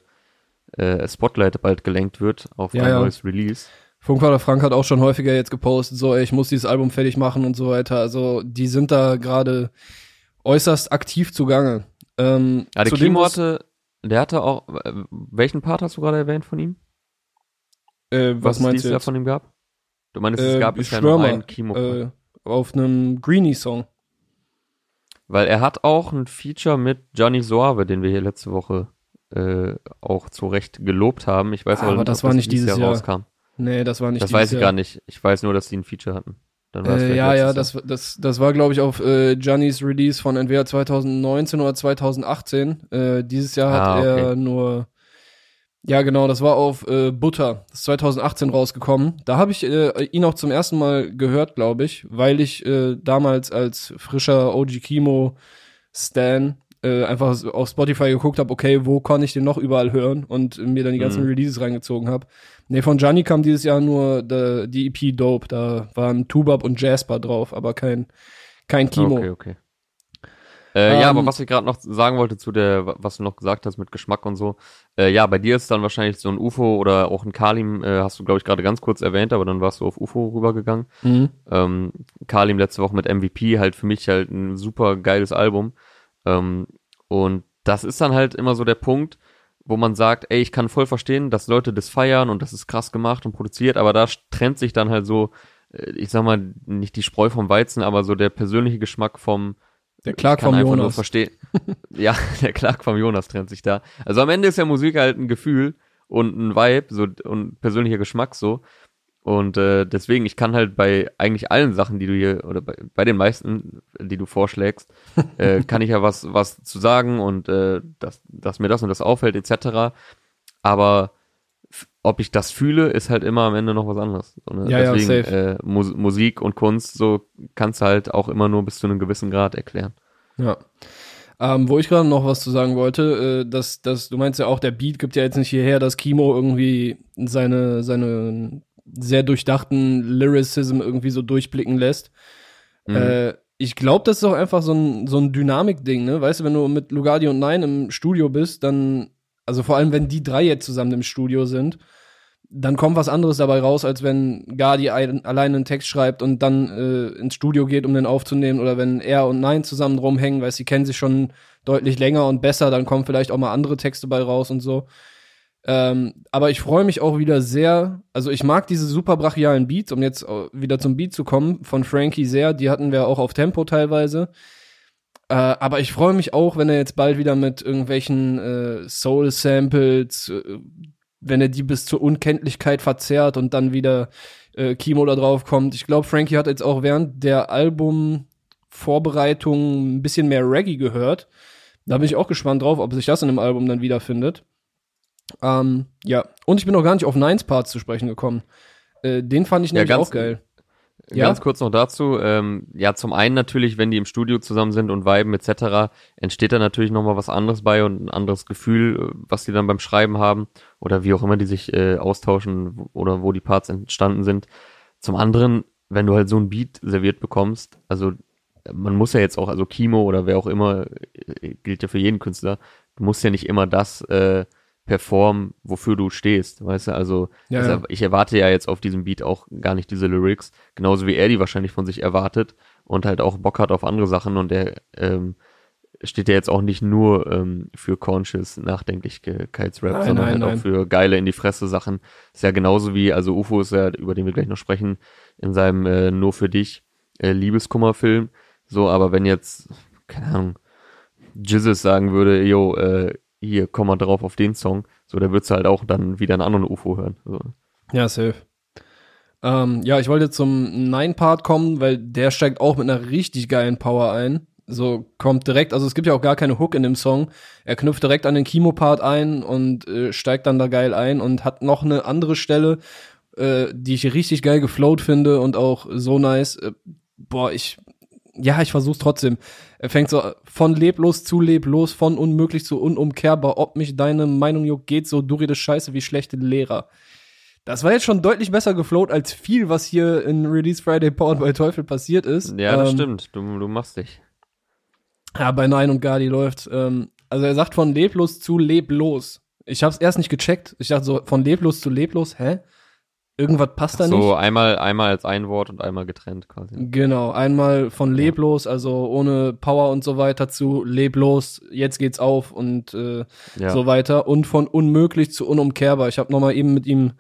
Speaker 1: äh, Spotlight bald gelenkt wird auf
Speaker 2: Ja,
Speaker 1: ein
Speaker 2: ja.
Speaker 1: neues Release.
Speaker 2: Funkvater Frank hat auch schon häufiger jetzt gepostet, so, ey, ich muss dieses Album fertig machen und so weiter. Also, die sind da gerade äußerst aktiv zugange. Ähm,
Speaker 1: Ja, der
Speaker 2: zu dem,
Speaker 1: Kimo
Speaker 2: was,
Speaker 1: hatte, der hatte auch, äh, welchen Part hast du gerade erwähnt von ihm?
Speaker 2: äh, was,
Speaker 1: es
Speaker 2: meinst du
Speaker 1: Jahr
Speaker 2: jetzt?
Speaker 1: von ihm gab? Du meinst, es
Speaker 2: Äh,
Speaker 1: gab bisher nur einen Chemo-Part.
Speaker 2: äh, auf einem Greenie-Song.
Speaker 1: Weil er hat auch ein Feature mit Gianni Soave, den wir hier letzte Woche äh, auch zu Recht gelobt haben. Ich weiß
Speaker 2: Aber
Speaker 1: aber,
Speaker 2: das
Speaker 1: ob
Speaker 2: war nicht dieses Jahr.
Speaker 1: rauskam.
Speaker 2: Nee, das war nicht
Speaker 1: Das
Speaker 2: dieses
Speaker 1: weiß ich
Speaker 2: Jahr.
Speaker 1: gar nicht. Ich weiß nur, dass die ein Feature hatten.
Speaker 2: Äh, ja, ja, das, das, das war, glaube ich, auf äh, Giannis Release von entweder 2019 oder 2018. Äh, dieses Jahr hat
Speaker 1: Ah, okay.
Speaker 2: er nur, ja genau, das war auf äh, Butter, das ist 2018 rausgekommen. Da habe ich äh, ihn auch zum ersten Mal gehört, glaube ich, weil ich äh, damals als frischer OG Kimo Stan äh, einfach auf Spotify geguckt habe, okay, wo kann ich den noch überall hören und mir dann die ganzen
Speaker 1: Mhm.
Speaker 2: Releases reingezogen habe. Nee, von Gianni kam dieses Jahr nur die EP Dope. Da waren Tubab und Jasper drauf, aber kein, kein Kimo.
Speaker 1: Okay, okay. Äh, ja,
Speaker 2: Ähm,
Speaker 1: aber was ich gerade noch sagen wollte zu der, was du noch gesagt hast mit Geschmack und so. Äh, ja, bei dir ist dann wahrscheinlich so ein UFO oder auch ein Kalim, äh, hast du, glaube ich, gerade ganz kurz erwähnt, aber dann warst du auf UFO rübergegangen.
Speaker 2: Mhm.
Speaker 1: Ähm, Kalim letzte Woche mit MVP, halt für mich halt ein super geiles Album. Ähm, und das ist dann halt immer so der Punkt, wo man sagt, ey, ich kann voll verstehen, dass Leute das feiern und das ist krass gemacht und produziert, aber da trennt sich dann halt so, äh, ich sag mal, nicht die Spreu vom Weizen, aber so der persönliche Geschmack vom
Speaker 2: Der Clark vom Jonas.
Speaker 1: verstehen. [laughs] ja, der Clark vom Jonas trennt sich da. Also am Ende ist ja Musik halt ein Gefühl und ein Vibe so und persönlicher Geschmack so. Und äh, deswegen, ich kann halt bei eigentlich allen Sachen, die du hier, oder bei, bei den meisten, die du vorschlägst, [laughs] äh, kann ich ja was, was zu sagen und äh, dass, dass mir das und das auffällt, etc. Aber ob ich das fühle, ist halt immer am Ende noch was anderes. Ne?
Speaker 2: Ja, ja,
Speaker 1: Deswegen,
Speaker 2: safe.
Speaker 1: äh, Mus Musik und Kunst, so kannst du halt auch immer nur bis zu einem gewissen Grad erklären.
Speaker 2: Ja. Ähm, wo ich gerade noch was zu sagen wollte, äh, dass, dass du meinst ja auch, der Beat gibt ja jetzt nicht hierher, dass Kimo irgendwie seine, seine sehr durchdachten Lyricism irgendwie so durchblicken lässt.
Speaker 1: Mhm.
Speaker 2: Äh, ich glaube, das ist auch einfach so ein, so ein Dynamik-Ding, ne? Weißt du, wenn du mit Lugardi und Nein im Studio bist, dann, also vor allem, wenn die drei jetzt zusammen im Studio sind, dann kommt was anderes dabei raus, als wenn Gardi ein, alleine einen Text schreibt und dann äh, ins Studio geht, um den aufzunehmen, oder wenn er und Nein zusammen rumhängen, weil sie kennen sich schon deutlich länger und besser, dann kommen vielleicht auch mal andere Texte bei raus und so. Ähm, aber ich freue mich auch wieder sehr, also ich mag diese super brachialen Beats, um jetzt äh, wieder zum Beat zu kommen, von Frankie sehr, die hatten wir auch auf Tempo teilweise. Äh, aber ich freue mich auch, wenn er jetzt bald wieder mit irgendwelchen äh, Soul-Samples, äh, wenn er die bis zur Unkenntlichkeit verzerrt und dann wieder äh, Kimo da drauf kommt. Ich glaube, Frankie hat jetzt auch während der Albumvorbereitung ein bisschen mehr Reggae gehört. Da bin ich auch gespannt drauf, ob sich das in dem Album dann wiederfindet. Ähm, ja, und ich bin noch gar nicht auf Nines Parts zu sprechen gekommen. Äh, den fand ich
Speaker 1: Ja,
Speaker 2: nämlich auch geil. Ja?
Speaker 1: Ganz kurz noch dazu. Ähm, ja, zum einen natürlich, wenn die im Studio zusammen sind und viben etc., entsteht da natürlich nochmal was anderes bei und ein anderes Gefühl, äh, was die dann beim Schreiben haben oder wie auch immer die sich äh, austauschen oder wo die Parts entstanden sind. Zum anderen, wenn du halt so ein Beat serviert bekommst, also man muss ja jetzt auch, also Kimo oder wer auch immer, äh, gilt ja für jeden Künstler, du musst ja nicht immer das äh, performen, wofür du stehst, weißt du, also
Speaker 2: Ja,
Speaker 1: also
Speaker 2: ja.
Speaker 1: ich erwarte ja jetzt auf diesem Beat auch gar nicht diese Lyrics, genauso wie er die wahrscheinlich von sich erwartet und halt auch Bock hat auf andere Sachen und er ähm, steht ja jetzt auch nicht nur ähm, für conscious Nachdenklichkeitsrap,
Speaker 2: Nein,
Speaker 1: sondern
Speaker 2: nein,
Speaker 1: halt
Speaker 2: nein.
Speaker 1: auch für geile in die Fresse Sachen. Ist ja genauso wie, also UFO ist ja, über den wir gleich noch sprechen, in seinem äh, Nur für dich äh, Liebeskummerfilm. So, aber wenn jetzt, keine Ahnung, Jizzes sagen würde, yo, äh, hier, komm mal drauf auf den Song, so, da würdest du halt auch dann wieder einen anderen UFO hören. So.
Speaker 2: Ja, safe. Ähm, ja, ich wollte zum Nine-Part kommen, weil der steigt auch mit einer richtig geilen Power ein. So kommt direkt, also es gibt ja auch gar keine Hook in dem Song. Er knüpft direkt an den Chemo-Part ein und äh, steigt dann da geil ein und hat noch eine andere Stelle, äh, die ich richtig geil geflowt finde und auch so nice. Äh, boah, ich, ja, ich versuch's trotzdem. Er fängt so von leblos zu leblos, von unmöglich zu unumkehrbar. Ob mich deine Meinung juckt, geht so, du redest scheiße wie schlechte Lehrer. Das war jetzt schon deutlich besser geflowt als viel, was hier in Release Friday Powered by Teufel passiert ist.
Speaker 1: Ja, das
Speaker 2: Ähm,
Speaker 1: stimmt. Du, du machst dich.
Speaker 2: Ja, bei Nein und Gardi läuft. Ähm, also er sagt von leblos zu leblos. Ich hab's erst nicht gecheckt. Ich dachte so, von leblos zu leblos, hä? Irgendwas passt da
Speaker 1: So,
Speaker 2: nicht.
Speaker 1: einmal, einmal als ein Wort und einmal getrennt quasi.
Speaker 2: Genau, einmal von leblos, also ohne Power und so weiter zu leblos, jetzt geht's auf und äh,
Speaker 1: Ja.
Speaker 2: so weiter. Und von unmöglich zu unumkehrbar. Ich habe nochmal eben mit ihm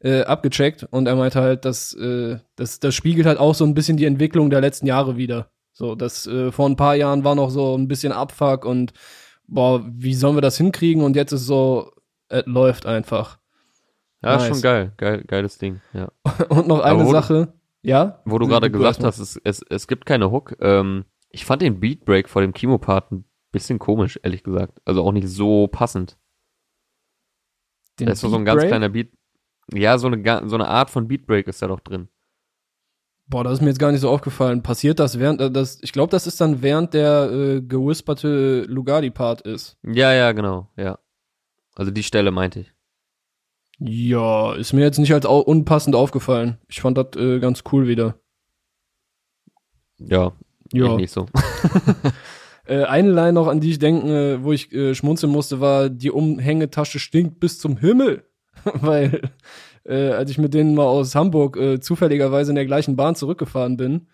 Speaker 2: äh, abgecheckt und er meinte halt, dass äh, das, das spiegelt halt auch so ein bisschen die Entwicklung der letzten Jahre wieder. So, das äh, vor ein paar Jahren war noch so ein bisschen Abfuck und boah, wie sollen wir das hinkriegen? Und jetzt ist so, es läuft einfach.
Speaker 1: Ja,
Speaker 2: Nice.
Speaker 1: ist schon geil. geil. Geiles Ding, ja. [laughs]
Speaker 2: Und noch eine
Speaker 1: du-
Speaker 2: Sache, ja?
Speaker 1: Wo du gerade gesagt hast, es, es, es gibt keine Hook. Ähm, ich fand den Beatbreak vor dem Chemopart ein bisschen komisch, ehrlich gesagt. Also auch nicht so passend.
Speaker 2: Den
Speaker 1: da ist so ein ganz kleiner Beat. Ja, so eine, so eine Art von Beatbreak ist da doch drin.
Speaker 2: Boah, das ist mir jetzt gar nicht so aufgefallen. Passiert das während, äh, das, ich glaube, das ist dann während der äh, gewisperte Lugardi-Part ist.
Speaker 1: Ja, ja, genau, ja. Also die Stelle meinte ich.
Speaker 2: Ja, ist mir jetzt nicht als unpassend aufgefallen. Ich fand das äh, ganz cool wieder.
Speaker 1: Ja, ich nicht so. [laughs]
Speaker 2: Äh, eine Line noch, an die ich denke, äh, wo ich äh, schmunzeln musste, war, die Umhängetasche stinkt bis zum Himmel. [laughs] Weil, äh, als ich mit denen mal aus Hamburg äh, zufälligerweise in der gleichen Bahn zurückgefahren bin,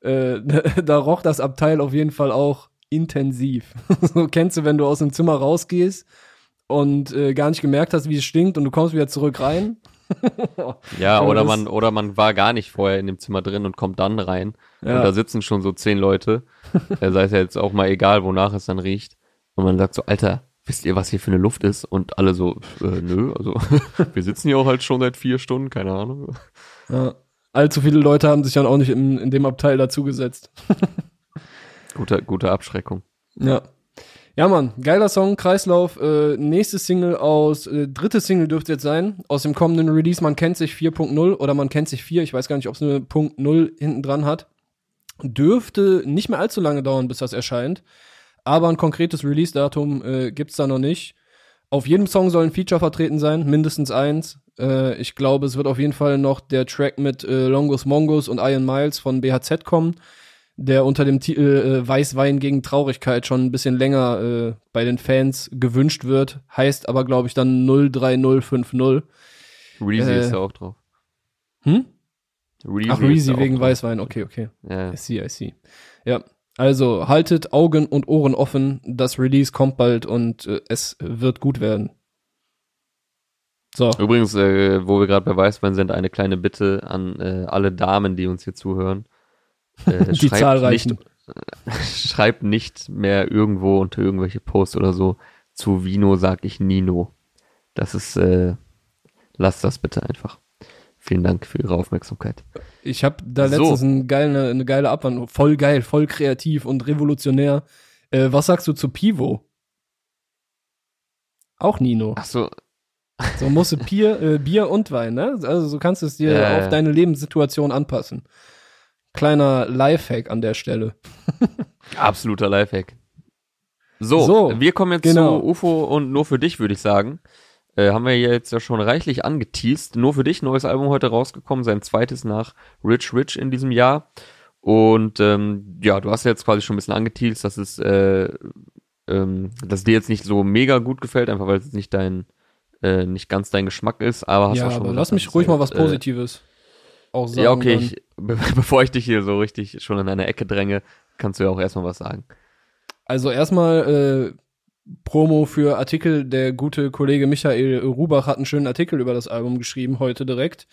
Speaker 2: äh, [laughs] da roch das Abteil auf jeden Fall auch intensiv. so kennst du, wenn du aus dem Zimmer rausgehst und äh, gar nicht gemerkt hast, wie es stinkt und du kommst wieder zurück rein. [laughs]
Speaker 1: Ja, oder man, oder man war gar nicht vorher in dem Zimmer drin und kommt dann rein. Und da
Speaker 2: Ja,
Speaker 1: sitzen schon so zehn Leute. äh, sei es ja jetzt auch mal egal, wonach es dann riecht. Und man sagt so, Alter, wisst ihr, was hier für eine Luft ist? Und alle so, äh, nö, also [laughs] wir sitzen hier auch halt schon seit vier Stunden, keine Ahnung.
Speaker 2: ja. Allzu viele Leute haben sich dann auch nicht in, in dem Abteil dazugesetzt. [laughs]
Speaker 1: Gute, gute Abschreckung.
Speaker 2: Ja. Ja, Mann, geiler Song, Kreislauf. Äh, nächste Single aus, äh, dritte Single dürfte jetzt sein, aus dem kommenden Release, man kennt sich 4.0 oder man kennt sich 4, ich weiß gar nicht, ob es eine Punkt 0 hinten dran hat. Dürfte nicht mehr allzu lange dauern, bis das erscheint. Aber ein konkretes Release-Datum äh, gibt's da noch nicht. Auf jedem Song soll ein Feature vertreten sein, mindestens eins. Äh, ich glaube, es wird auf jeden Fall noch der Track mit äh, Longus Mongus und Iron Miles von BHZ kommen der unter dem Titel äh, Weißwein gegen Traurigkeit schon ein bisschen länger äh, bei den Fans gewünscht wird, heißt aber, glaube ich, dann 03050.
Speaker 1: Reezy
Speaker 2: Äh,
Speaker 1: ist ja auch drauf.
Speaker 2: Hm?
Speaker 1: Reezy
Speaker 2: Ach, Reezy wegen
Speaker 1: drauf.
Speaker 2: Weißwein, okay, okay.
Speaker 1: Ja,
Speaker 2: I see, I see. Ja, also haltet Augen und Ohren offen, das Release kommt bald und äh, es wird gut werden. So,
Speaker 1: Übrigens, äh, wo wir gerade bei Weißwein sind, eine kleine Bitte an äh, alle Damen, die uns hier zuhören. Äh, [laughs]
Speaker 2: die
Speaker 1: schreibt
Speaker 2: zahlreichen.
Speaker 1: Nicht, [laughs] schreibt nicht mehr irgendwo unter irgendwelche Posts oder so zu Vino sag ich Nino. Das ist, äh, lasst das bitte einfach. Vielen Dank für Ihre Aufmerksamkeit.
Speaker 2: Ich habe da
Speaker 1: So.
Speaker 2: letztens ein geile, eine geile Abwandlung, voll geil, voll kreativ und revolutionär. Äh, was sagst du zu Pivo? Auch Nino.
Speaker 1: Ach so,
Speaker 2: So musst du Bier, äh, Bier und Wein, ne? Also so kannst du es dir
Speaker 1: Ja,
Speaker 2: auf
Speaker 1: ja.
Speaker 2: deine Lebenssituation anpassen. Kleiner Lifehack an der Stelle. [laughs]
Speaker 1: absoluter Lifehack. So,
Speaker 2: So,
Speaker 1: wir kommen jetzt
Speaker 2: genau.
Speaker 1: zu UFO und nur für dich, würde ich sagen. Äh, haben wir jetzt ja schon reichlich angeteased. Nur für dich, neues Album heute rausgekommen, sein zweites nach Rich Rich in diesem Jahr. Und ähm, ja, du hast ja jetzt quasi schon ein bisschen angeteased, dass es, äh, ähm, dass dir jetzt nicht so mega gut gefällt, einfach weil es nicht dein, äh, nicht ganz dein Geschmack ist. Aber hast
Speaker 2: ja,
Speaker 1: auch schon
Speaker 2: aber
Speaker 1: gesagt,
Speaker 2: lass mich ruhig mal was Positives auch sagen.
Speaker 1: ja, okay, ich, [laughs] be bevor ich dich hier so richtig schon in eine Ecke dränge, kannst du ja auch erstmal was sagen.
Speaker 2: Also erstmal äh, Promo für Artikel. Der gute Kollege Michael Rubach hat einen schönen Artikel über das Album geschrieben, heute direkt.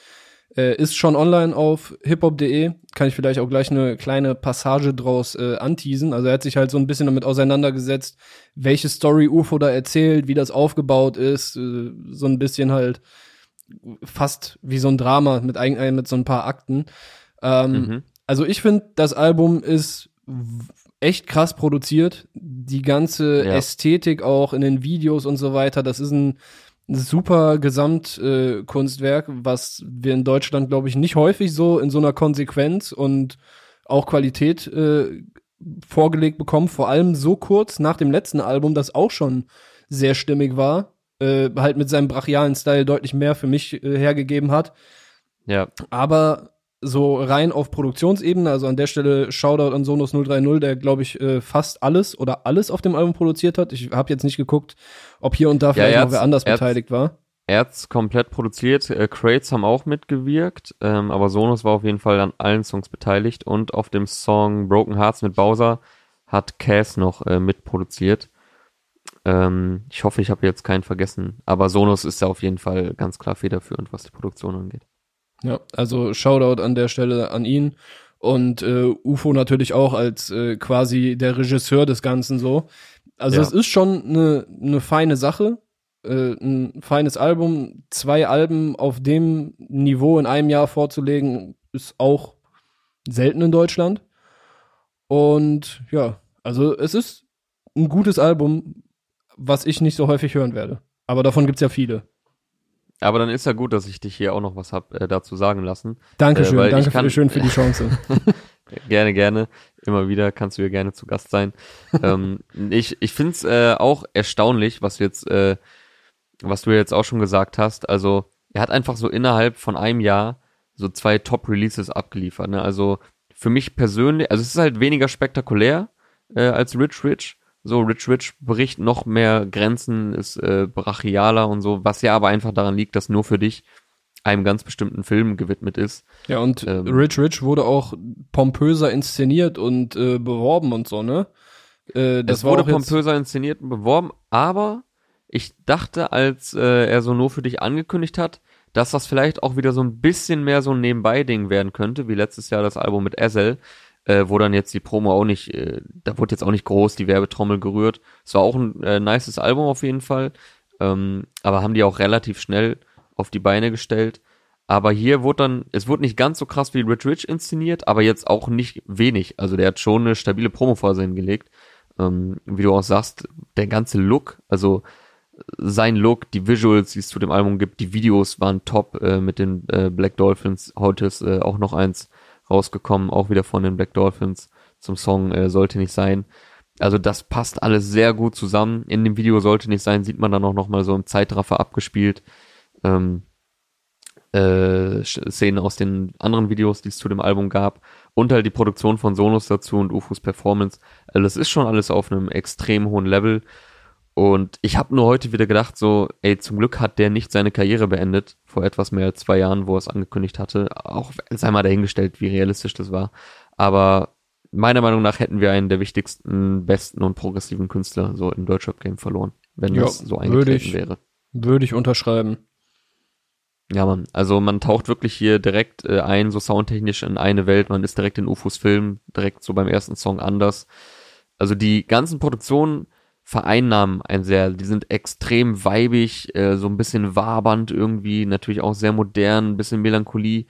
Speaker 2: Äh, ist schon online auf hiphop.de. Kann ich vielleicht auch gleich eine kleine Passage draus äh, anteasen. Also er hat sich halt so ein bisschen damit auseinandergesetzt, welche Story UFO da erzählt, wie das aufgebaut ist. Äh, so ein bisschen halt fast wie so ein Drama mit, ein, äh, mit so ein paar Akten. Ähm,
Speaker 1: Mhm.
Speaker 2: also ich finde, das Album ist echt krass produziert. Die ganze
Speaker 1: Ja.
Speaker 2: Ästhetik auch in den Videos und so weiter, das ist ein super Gesamtkunstwerk, äh, was wir in Deutschland, glaube ich, nicht häufig so in so einer Konsequenz und auch Qualität äh, vorgelegt bekommen. Vor allem so kurz nach dem letzten Album, das auch schon sehr stimmig war, äh, halt mit seinem brachialen Style deutlich mehr für mich äh, hergegeben hat.
Speaker 1: Ja,
Speaker 2: Aber so rein auf Produktionsebene, also an der Stelle Shoutout an Sonos 030, der glaube ich äh, fast alles oder alles auf dem Album produziert hat. Ich habe jetzt nicht geguckt, ob hier und da vielleicht
Speaker 1: er
Speaker 2: noch wer anders
Speaker 1: er
Speaker 2: beteiligt war.
Speaker 1: Er hat's komplett produziert, äh, Crates haben auch mitgewirkt, ähm, aber Sonos war auf jeden Fall an allen Songs beteiligt und auf dem Song Broken Hearts mit Bowser hat Cass noch äh, mitproduziert. Ähm, ich hoffe, ich habe jetzt keinen vergessen. Aber Sonos ist ja auf jeden Fall ganz klar federführend, was die Produktion angeht.
Speaker 2: Ja, also Shoutout an der Stelle an ihn und äh, UFO natürlich auch als äh, quasi der Regisseur des Ganzen so. Also
Speaker 1: Ja.
Speaker 2: es ist schon eine ne feine Sache, äh, ein feines Album, zwei Alben auf dem Niveau in einem Jahr vorzulegen, ist auch selten in Deutschland. Und ja, also es ist ein gutes Album, was ich nicht so häufig hören werde. Aber davon gibt's ja viele.
Speaker 1: Aber dann ist ja gut, dass ich dich hier auch noch was hab äh, dazu sagen lassen.
Speaker 2: Dankeschön,
Speaker 1: Äh,
Speaker 2: danke
Speaker 1: kann-
Speaker 2: für, schön für die [laughs] Chance.
Speaker 1: Gerne, gerne. Immer wieder kannst du hier gerne zu Gast sein. [laughs] ähm, ich ich finde es äh, auch erstaunlich, was du jetzt, äh, was du jetzt auch schon gesagt hast. Also er hat einfach so innerhalb von einem Jahr so zwei Top-Releases abgeliefert. Ne? Also für mich persönlich, also es ist halt weniger spektakulär äh, als Rich Rich. So, Rich Rich bricht noch mehr Grenzen, ist äh, brachialer und so, was ja aber einfach daran liegt, dass nur für dich einem ganz bestimmten Film gewidmet ist.
Speaker 2: Ja, und
Speaker 1: Ähm.
Speaker 2: Rich Rich wurde auch pompöser inszeniert und äh, beworben und so, ne? Äh, das
Speaker 1: es wurde pompöser inszeniert und beworben, aber ich dachte, als äh, er so nur für dich angekündigt hat, dass das vielleicht auch wieder so ein bisschen mehr so ein Nebenbei-Ding werden könnte, wie letztes Jahr das Album mit Ezel, äh, wo dann jetzt die Promo auch nicht, äh, da wurde jetzt auch nicht groß die Werbetrommel gerührt. Es war auch ein äh, nices Album auf jeden Fall, ähm, aber haben die auch relativ schnell auf die Beine gestellt. Aber hier wurde dann, es wurde nicht ganz so krass wie Rich Rich inszeniert, aber jetzt auch nicht wenig. Also der hat schon eine stabile Promophase hingelegt. Ähm, wie du auch sagst, der ganze Look, also sein Look, die Visuals, die es zu dem Album gibt, die Videos waren top äh, mit den äh, Black Dolphins. Heute ist äh, auch noch eins rausgekommen, auch wieder von den Black Dolphins zum Song äh, Sollte nicht sein. Also das passt alles sehr gut zusammen. In dem Video Sollte nicht sein, sieht man dann auch noch mal so im Zeitraffer abgespielt. Ähm, äh, Szenen aus den anderen Videos, die es zu dem Album gab und halt die Produktion von Sonos dazu und Ufos Performance. Also das ist schon alles auf einem extrem hohen Level und ich habe nur heute wieder gedacht so, ey, zum Glück hat der nicht seine Karriere beendet vor etwas mehr als zwei Jahren, wo er es angekündigt hatte. Auch sei mal dahingestellt, wie realistisch das war. Aber meiner Meinung nach hätten wir einen der wichtigsten, besten und progressiven Künstler so im Deutschrap-Game verloren, wenn
Speaker 2: Ja,
Speaker 1: das so eingetreten
Speaker 2: ich-
Speaker 1: wäre.
Speaker 2: würde ich unterschreiben.
Speaker 1: Ja, man. Also man taucht wirklich hier direkt äh, ein, so soundtechnisch in eine Welt. Man ist direkt in UFOs Film, direkt so beim ersten Song anders. Also die ganzen Produktionen vereinnahmen ein sehr, die sind extrem weibig, äh, so ein bisschen wabernd irgendwie, natürlich auch sehr modern, ein bisschen Melancholie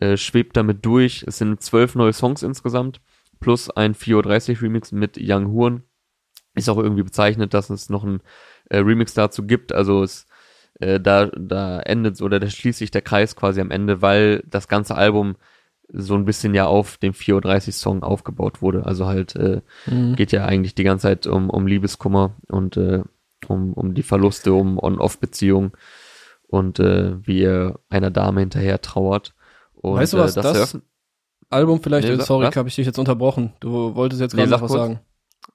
Speaker 1: äh, schwebt damit durch. Es sind zwölf neue Songs insgesamt, plus ein 4.30 Uhr Remix mit Young Horn. Ist auch irgendwie bezeichnet, dass es noch ein äh, Remix dazu gibt. Also es äh, da, da endet oder da schließt sich der Kreis quasi am Ende, weil das ganze Album so ein bisschen ja auf dem 4.30 Song aufgebaut wurde. Also halt äh,
Speaker 2: Mhm.
Speaker 1: geht ja eigentlich die ganze Zeit um, um Liebeskummer und äh, um, um die Verluste, um On-Off-Beziehungen und äh, wie er einer Dame hinterher trauert. Und,
Speaker 2: Weißt du, was
Speaker 1: äh,
Speaker 2: das
Speaker 1: eröffnet-
Speaker 2: Album vielleicht,
Speaker 1: Nee,
Speaker 2: sorry, habe ich dich jetzt unterbrochen. Du wolltest jetzt
Speaker 1: Nee,
Speaker 2: gerade
Speaker 1: sag
Speaker 2: noch was
Speaker 1: kurz.
Speaker 2: sagen.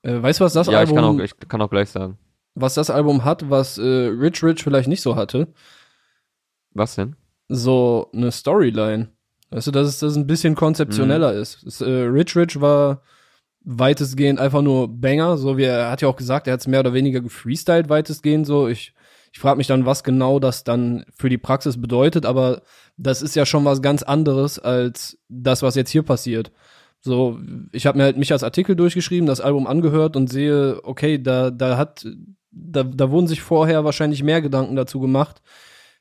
Speaker 2: Äh, weißt du, was das
Speaker 1: Ja, ich
Speaker 2: Album,
Speaker 1: kann, auch, ich kann auch gleich sagen.
Speaker 2: was das Album hat, was äh, Rich Rich vielleicht nicht so hatte?
Speaker 1: Was denn?
Speaker 2: so eine Storyline. Weißt du, dass es das ein bisschen konzeptioneller
Speaker 1: Mhm.
Speaker 2: ist. Es, äh, Rich Rich war weitestgehend einfach nur Banger, so wie er, er hat ja auch gesagt, er hat es mehr oder weniger gefreestylt weitestgehend so. Ich ich frage mich dann, was genau das dann für die Praxis bedeutet, aber das ist ja schon was ganz anderes als das, was jetzt hier passiert. So, ich habe mir halt mich als Artikel durchgeschrieben, das Album angehört und sehe, okay, da da hat da da wurden sich vorher wahrscheinlich mehr Gedanken dazu gemacht,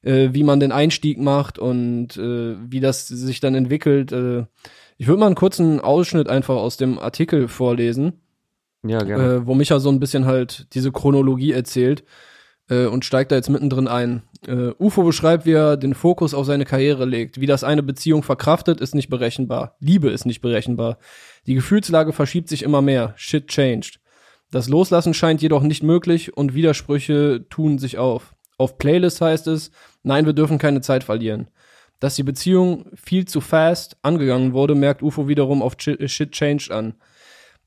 Speaker 2: äh, wie man den Einstieg macht und äh, wie das sich dann entwickelt. Äh, ich würde mal einen kurzen Ausschnitt einfach aus dem Artikel vorlesen,
Speaker 1: Ja, gerne.
Speaker 2: äh, wo Micha so ein bisschen halt diese Chronologie erzählt äh, und steigt da jetzt mittendrin ein. Äh, UFO beschreibt, wie er den Fokus auf seine Karriere legt. Wie das eine Beziehung verkraftet, ist nicht berechenbar. Liebe ist nicht berechenbar. Die Gefühlslage verschiebt sich immer mehr. Shit changed. Das Loslassen scheint jedoch nicht möglich und Widersprüche tun sich auf. Auf Playlist heißt es, nein, wir dürfen keine Zeit verlieren. Dass die Beziehung viel zu fast angegangen wurde, merkt UFO wiederum auf Chi- Shit Changed an.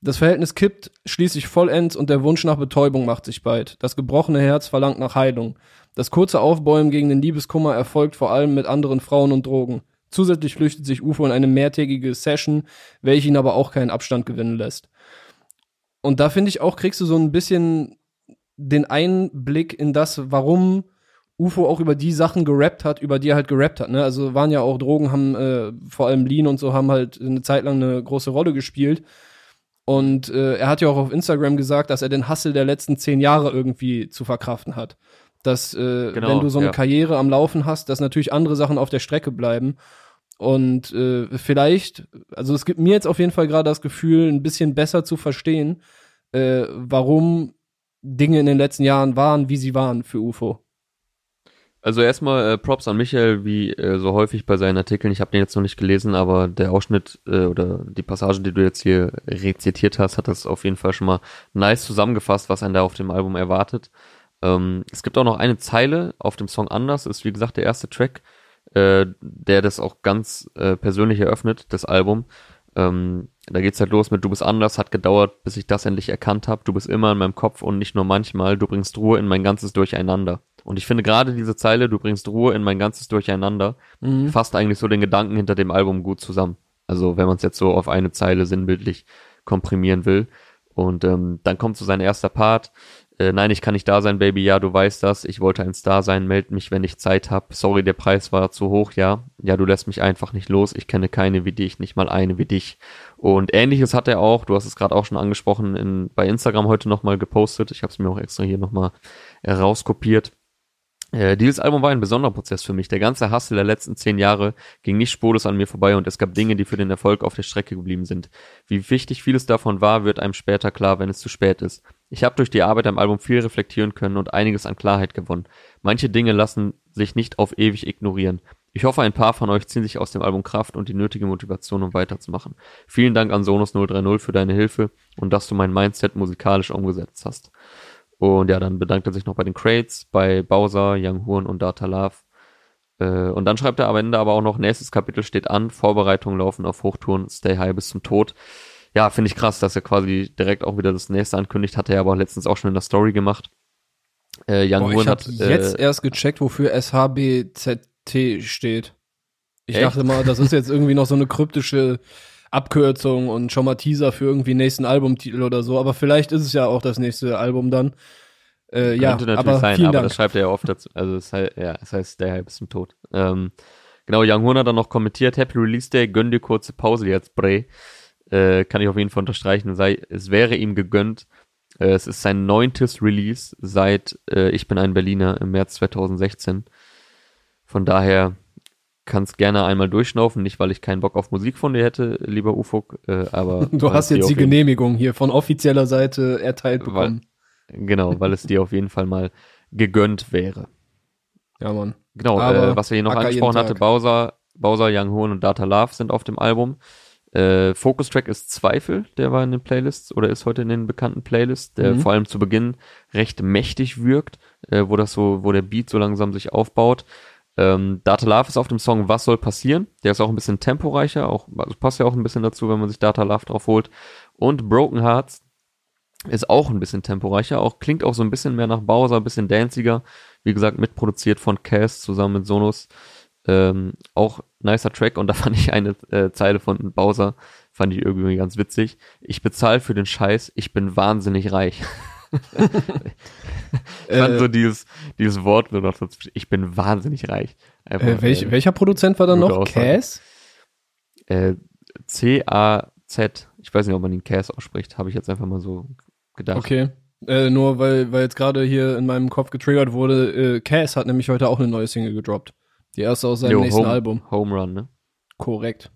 Speaker 2: Das Verhältnis kippt schließlich vollends und der Wunsch nach Betäubung macht sich bald. Das gebrochene Herz verlangt nach Heilung. Das kurze Aufbäumen gegen den Liebeskummer erfolgt vor allem mit anderen Frauen und Drogen. Zusätzlich flüchtet sich UFO in eine mehrtägige Session, welche ihn aber auch keinen Abstand gewinnen lässt. Und da finde ich auch, kriegst du so ein bisschen den Einblick in das, warum UFO auch über die Sachen gerappt hat, über die er halt gerappt hat. Ne? Also waren ja auch Drogen, haben äh, vor allem Lean und so haben halt eine Zeit lang eine große Rolle gespielt. Und äh, er hat ja auch auf Instagram gesagt, dass er den Hassel der letzten zehn Jahre irgendwie zu verkraften hat. Dass, äh, genau, wenn du so eine ja. Karriere am Laufen hast, dass natürlich andere Sachen auf der Strecke bleiben. Und äh, vielleicht, also es gibt mir jetzt auf jeden Fall gerade das Gefühl, ein bisschen besser zu verstehen, äh, warum Dinge in den letzten Jahren waren, wie sie waren für UFO.
Speaker 1: Also erstmal äh, Props an Michael, wie äh, so häufig bei seinen Artikeln. Ich habe den jetzt noch nicht gelesen, aber der Ausschnitt äh, oder die Passage, die du jetzt hier rezitiert hast, hat das auf jeden Fall schon mal nice zusammengefasst, was einen da auf dem Album erwartet. Ähm, es gibt auch noch eine Zeile auf dem Song Anders, ist wie gesagt der erste Track, äh, der das auch ganz äh, persönlich eröffnet, das Album. Ähm, da geht's halt los mit Du bist anders, hat gedauert, bis ich das endlich erkannt habe. Du bist immer in meinem Kopf und nicht nur manchmal. Du bringst Ruhe in mein ganzes Durcheinander. Und ich finde gerade diese Zeile, du bringst Ruhe in mein ganzes Durcheinander, mhm. fasst eigentlich so den Gedanken hinter dem Album gut zusammen. Also wenn man es jetzt so auf eine Zeile sinnbildlich komprimieren will. Und ähm, dann kommt so sein erster Part. Äh, nein, ich kann nicht da sein, Baby, ja, du weißt das. Ich wollte ein Star sein, meld mich, wenn ich Zeit hab. Sorry, der Preis war zu hoch, ja. Ja, du lässt mich einfach nicht los. Ich kenne keine wie dich, nicht mal eine wie dich. Und ähnliches hat er auch, du hast es gerade auch schon angesprochen, in, bei Instagram heute nochmal gepostet. Ich habe es mir auch extra hier nochmal rauskopiert. Äh, dieses Album war ein besonderer Prozess für mich. Der ganze Hustle der letzten zehn Jahre ging nicht spurlos an mir vorbei und es gab Dinge, die für den Erfolg auf der Strecke geblieben sind. Wie wichtig vieles davon war, wird einem später klar, wenn es zu spät ist. Ich habe durch die Arbeit am Album viel reflektieren können und einiges an Klarheit gewonnen. Manche Dinge lassen sich nicht auf ewig ignorieren. Ich hoffe, ein paar von euch ziehen sich aus dem Album Kraft und die nötige Motivation, um weiterzumachen. Vielen Dank an Sonus 030 für deine Hilfe und dass du mein Mindset musikalisch umgesetzt hast. Und ja, dann bedankt er sich noch bei den Crates, bei Bowser, Young Horn und Data Love. Äh, und dann schreibt er am Ende aber auch noch, nächstes Kapitel steht an, Vorbereitungen laufen auf Hochtouren, Stay High bis zum Tod. Ja, finde ich krass, dass er quasi direkt auch wieder das nächste ankündigt, hat er aber letztens auch schon in der Story gemacht.
Speaker 2: Äh, Young Boah, Horn hat jetzt äh, erst gecheckt, wofür SHBZT steht. Ich echt? dachte mal, das ist jetzt irgendwie noch so eine kryptische Abkürzung und schon mal Teaser für irgendwie nächsten Albumtitel oder so. Aber vielleicht ist es ja auch das nächste Album dann.
Speaker 1: Äh, ja, natürlich aber sein, aber das schreibt er ja oft dazu. Also es heißt, ja, es heißt der Hype ist zum Tod. Ähm, genau, Young Horn hat dann noch kommentiert, Happy Release Day, gönn dir kurze Pause jetzt, Bray. Äh, kann ich auf jeden Fall unterstreichen. Sei, es wäre ihm gegönnt. Äh, es ist sein neuntes Release seit äh, Ich bin ein Berliner im März 2016. Von daher kannst gerne einmal durchschnaufen, nicht weil ich keinen Bock auf Musik von dir hätte, lieber Ufuk, äh, aber [laughs]
Speaker 2: du hast jetzt die Genehmigung hier von offizieller Seite erteilt bekommen.
Speaker 1: Weil, genau, weil es dir auf jeden Fall mal gegönnt wäre.
Speaker 2: Ja, Mann.
Speaker 1: Genau, äh, was wir hier noch Acker angesprochen hatte, Bowser, Bowser, Young Hoon und Data Love sind auf dem Album. Äh, Focus Track ist Zweifel, der war in den Playlists oder ist heute in den bekannten Playlists, der mhm. vor allem zu Beginn recht mächtig wirkt, äh, wo das so, wo der Beat so langsam sich aufbaut. Ähm, Data Love ist auf dem Song Was soll passieren? Der ist auch ein bisschen temporeicher, auch, also passt ja auch ein bisschen dazu, wenn man sich Data Love drauf holt. Und Broken Hearts ist auch ein bisschen temporeicher, auch klingt auch so ein bisschen mehr nach Bowser, ein bisschen danciger. Wie gesagt, mitproduziert von Cass zusammen mit Sonos. Ähm, auch nicer Track und da [laughs] fand ich eine äh, Zeile von Bowser, fand ich irgendwie ganz witzig. Ich bezahle für den Scheiß, ich bin wahnsinnig reich. [laughs] ich fand äh, so dieses, dieses Wort nur noch ich bin wahnsinnig reich.
Speaker 2: Einfach, äh, welch, äh, welcher Produzent war da noch? Cass?
Speaker 1: Äh, C-A-Z. Ich weiß nicht, ob man ihn Cass ausspricht. Habe ich jetzt einfach mal so gedacht.
Speaker 2: Okay. Äh, nur weil, weil jetzt gerade hier in meinem Kopf getriggert wurde, Cass hat nämlich heute auch eine neue Single gedroppt. Die erste aus seinem Yo, nächsten
Speaker 1: Home,
Speaker 2: Album.
Speaker 1: Home Run, ne?
Speaker 2: Korrekt.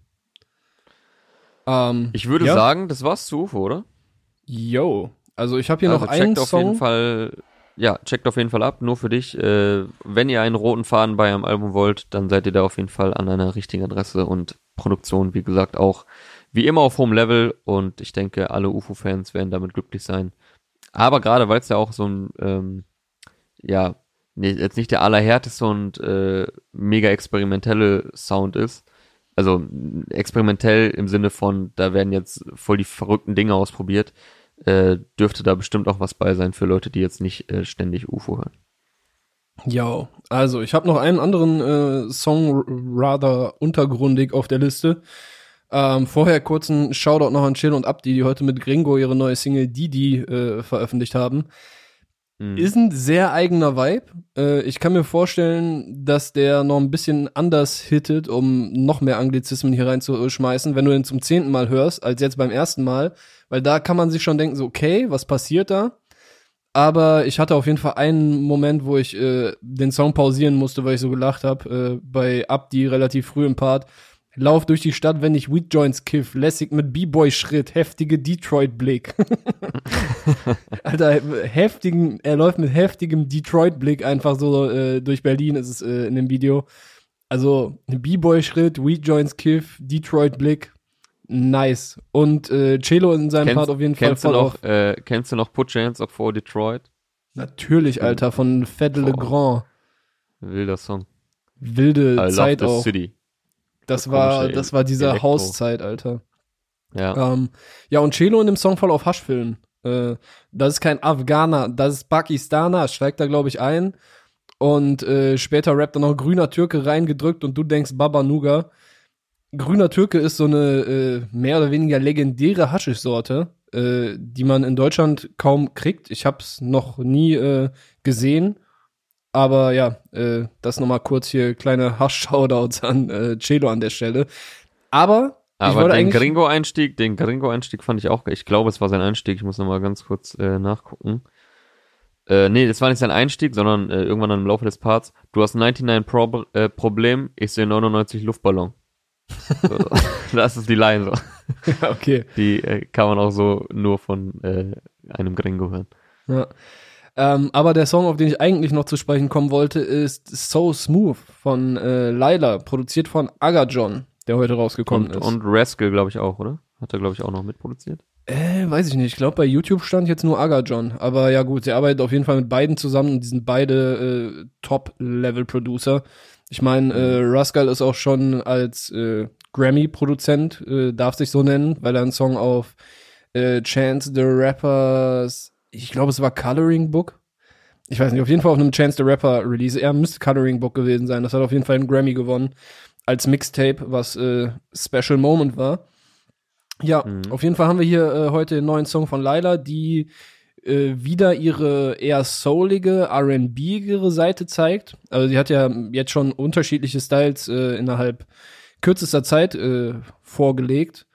Speaker 1: Ähm, ich würde ja? sagen, das war's zu UFO, oder?
Speaker 2: Yo. Also ich habe hier also noch einen
Speaker 1: auf Song. Jeden Fall, ja, checkt auf jeden Fall ab, nur für dich. Äh, wenn ihr einen roten Faden bei einem Album wollt, dann seid ihr da auf jeden Fall an einer richtigen Adresse und Produktion, wie gesagt, auch wie immer auf hohem Level und ich denke, alle UFO-Fans werden damit glücklich sein. Aber gerade weil es ja auch so ein, ähm, ja, nee, jetzt nicht der allerhärteste und äh, mega experimentelle Sound ist, also experimentell im Sinne von, da werden jetzt voll die verrückten Dinge ausprobiert, äh, dürfte da bestimmt auch was bei sein für Leute, die jetzt nicht äh, ständig UFO hören.
Speaker 2: Ja, also ich habe noch einen anderen äh, Song rather untergrundig auf der Liste. Ähm, vorher kurzen Shoutout noch an Chill und Abdi, die heute mit Gringo ihre neue Single Didi äh, veröffentlicht haben.
Speaker 1: Mhm.
Speaker 2: Ist ein sehr eigener Vibe. Äh, ich kann mir vorstellen, dass der noch ein bisschen anders hittet, um noch mehr Anglizismen hier reinzuschmeißen, wenn du den zum zehnten Mal hörst, als jetzt beim ersten Mal. Weil da kann man sich schon denken, so, okay, was passiert da? Aber ich hatte auf jeden Fall einen Moment, wo ich äh, den Song pausieren musste, weil ich so gelacht habe, äh, bei Abdi relativ früh im Part. Lauf durch die Stadt, wenn ich Weed Joints kiff, lässig mit B-Boy-Schritt, heftige Detroit-Blick. [laughs] Alter, heftigen, er läuft mit heftigem Detroit-Blick einfach so äh, durch Berlin, ist es äh, in dem Video. Also, B-Boy-Schritt, Weed Joints kiff, Detroit-Blick, nice. Und äh, Celo in seinem
Speaker 1: Kennst,
Speaker 2: Part auf jeden Fall
Speaker 1: kennst, du
Speaker 2: voll
Speaker 1: noch,
Speaker 2: auf.
Speaker 1: äh, kennst du noch Put Your Hands Up for Detroit?
Speaker 2: Natürlich, Alter, von Fed. Le Grand.
Speaker 1: Wilder Song.
Speaker 2: Wilde
Speaker 1: I love
Speaker 2: Zeit
Speaker 1: the
Speaker 2: auch.
Speaker 1: city.
Speaker 2: Das war, das war diese
Speaker 1: Elektro.
Speaker 2: Hauszeit, Alter.
Speaker 1: Ja.
Speaker 2: Ähm, ja, und Celo in dem Song voll auf Haschfilm. Äh, das ist kein Afghaner, das ist Pakistaner, steigt da, glaube ich, ein. Und äh, später rappt dann noch grüner Türke reingedrückt und du denkst Baba Nuga. Grüner Türke ist so eine äh, mehr oder weniger legendäre Haschischsorte, äh, die man in Deutschland kaum kriegt. Ich hab's noch nie äh, gesehen. Aber ja, äh, das nochmal kurz hier kleine Hasch-Shoutouts an äh, Celo an der Stelle. Aber
Speaker 1: Aber den Gringo-Einstieg, den Gringo-Einstieg fand ich auch, ich glaube, es war sein Einstieg, ich muss nochmal ganz kurz äh, nachgucken. Äh, nee, das war nicht sein Einstieg, sondern äh, irgendwann dann im Laufe des Parts. Du hast 99 Prob äh, Problem, ich sehe 99 Luftballon. [laughs] So, das ist die Line so. [laughs]
Speaker 2: okay.
Speaker 1: Die äh, kann man auch so nur von äh, einem Gringo hören.
Speaker 2: Ja. Ähm, aber der Song, auf den ich eigentlich noch zu sprechen kommen wollte, ist So Smooth von äh, Laila, produziert von Aga John, der heute rausgekommen
Speaker 1: Und,
Speaker 2: ist.
Speaker 1: und Rascal, glaube ich, auch, oder? Hat er, glaube ich, auch noch mitproduziert.
Speaker 2: äh, weiß ich nicht. Ich glaube, bei YouTube stand jetzt nur Aga John. Aber ja gut, sie arbeitet auf jeden Fall mit beiden zusammen und die sind beide äh, Top-Level-Producer. Ich meine, äh, Rascal ist auch schon als äh, Grammy-Produzent, äh, darf sich so nennen, weil er einen Song auf äh, Chance the Rappers, ich glaube, es war Coloring Book. Ich weiß nicht, auf jeden Fall auf einem Chance the Rapper Release. Er müsste Coloring Book gewesen sein. Das hat auf jeden Fall einen Grammy gewonnen. Als Mixtape, was äh, Special Moment war. Ja,
Speaker 1: Mhm.
Speaker 2: auf jeden Fall haben wir hier äh, heute den neuen Song von Laila, die äh, wieder ihre eher soulige, R&B-igere Seite zeigt. Also sie hat ja jetzt schon unterschiedliche Styles äh, innerhalb kürzester Zeit äh, vorgelegt.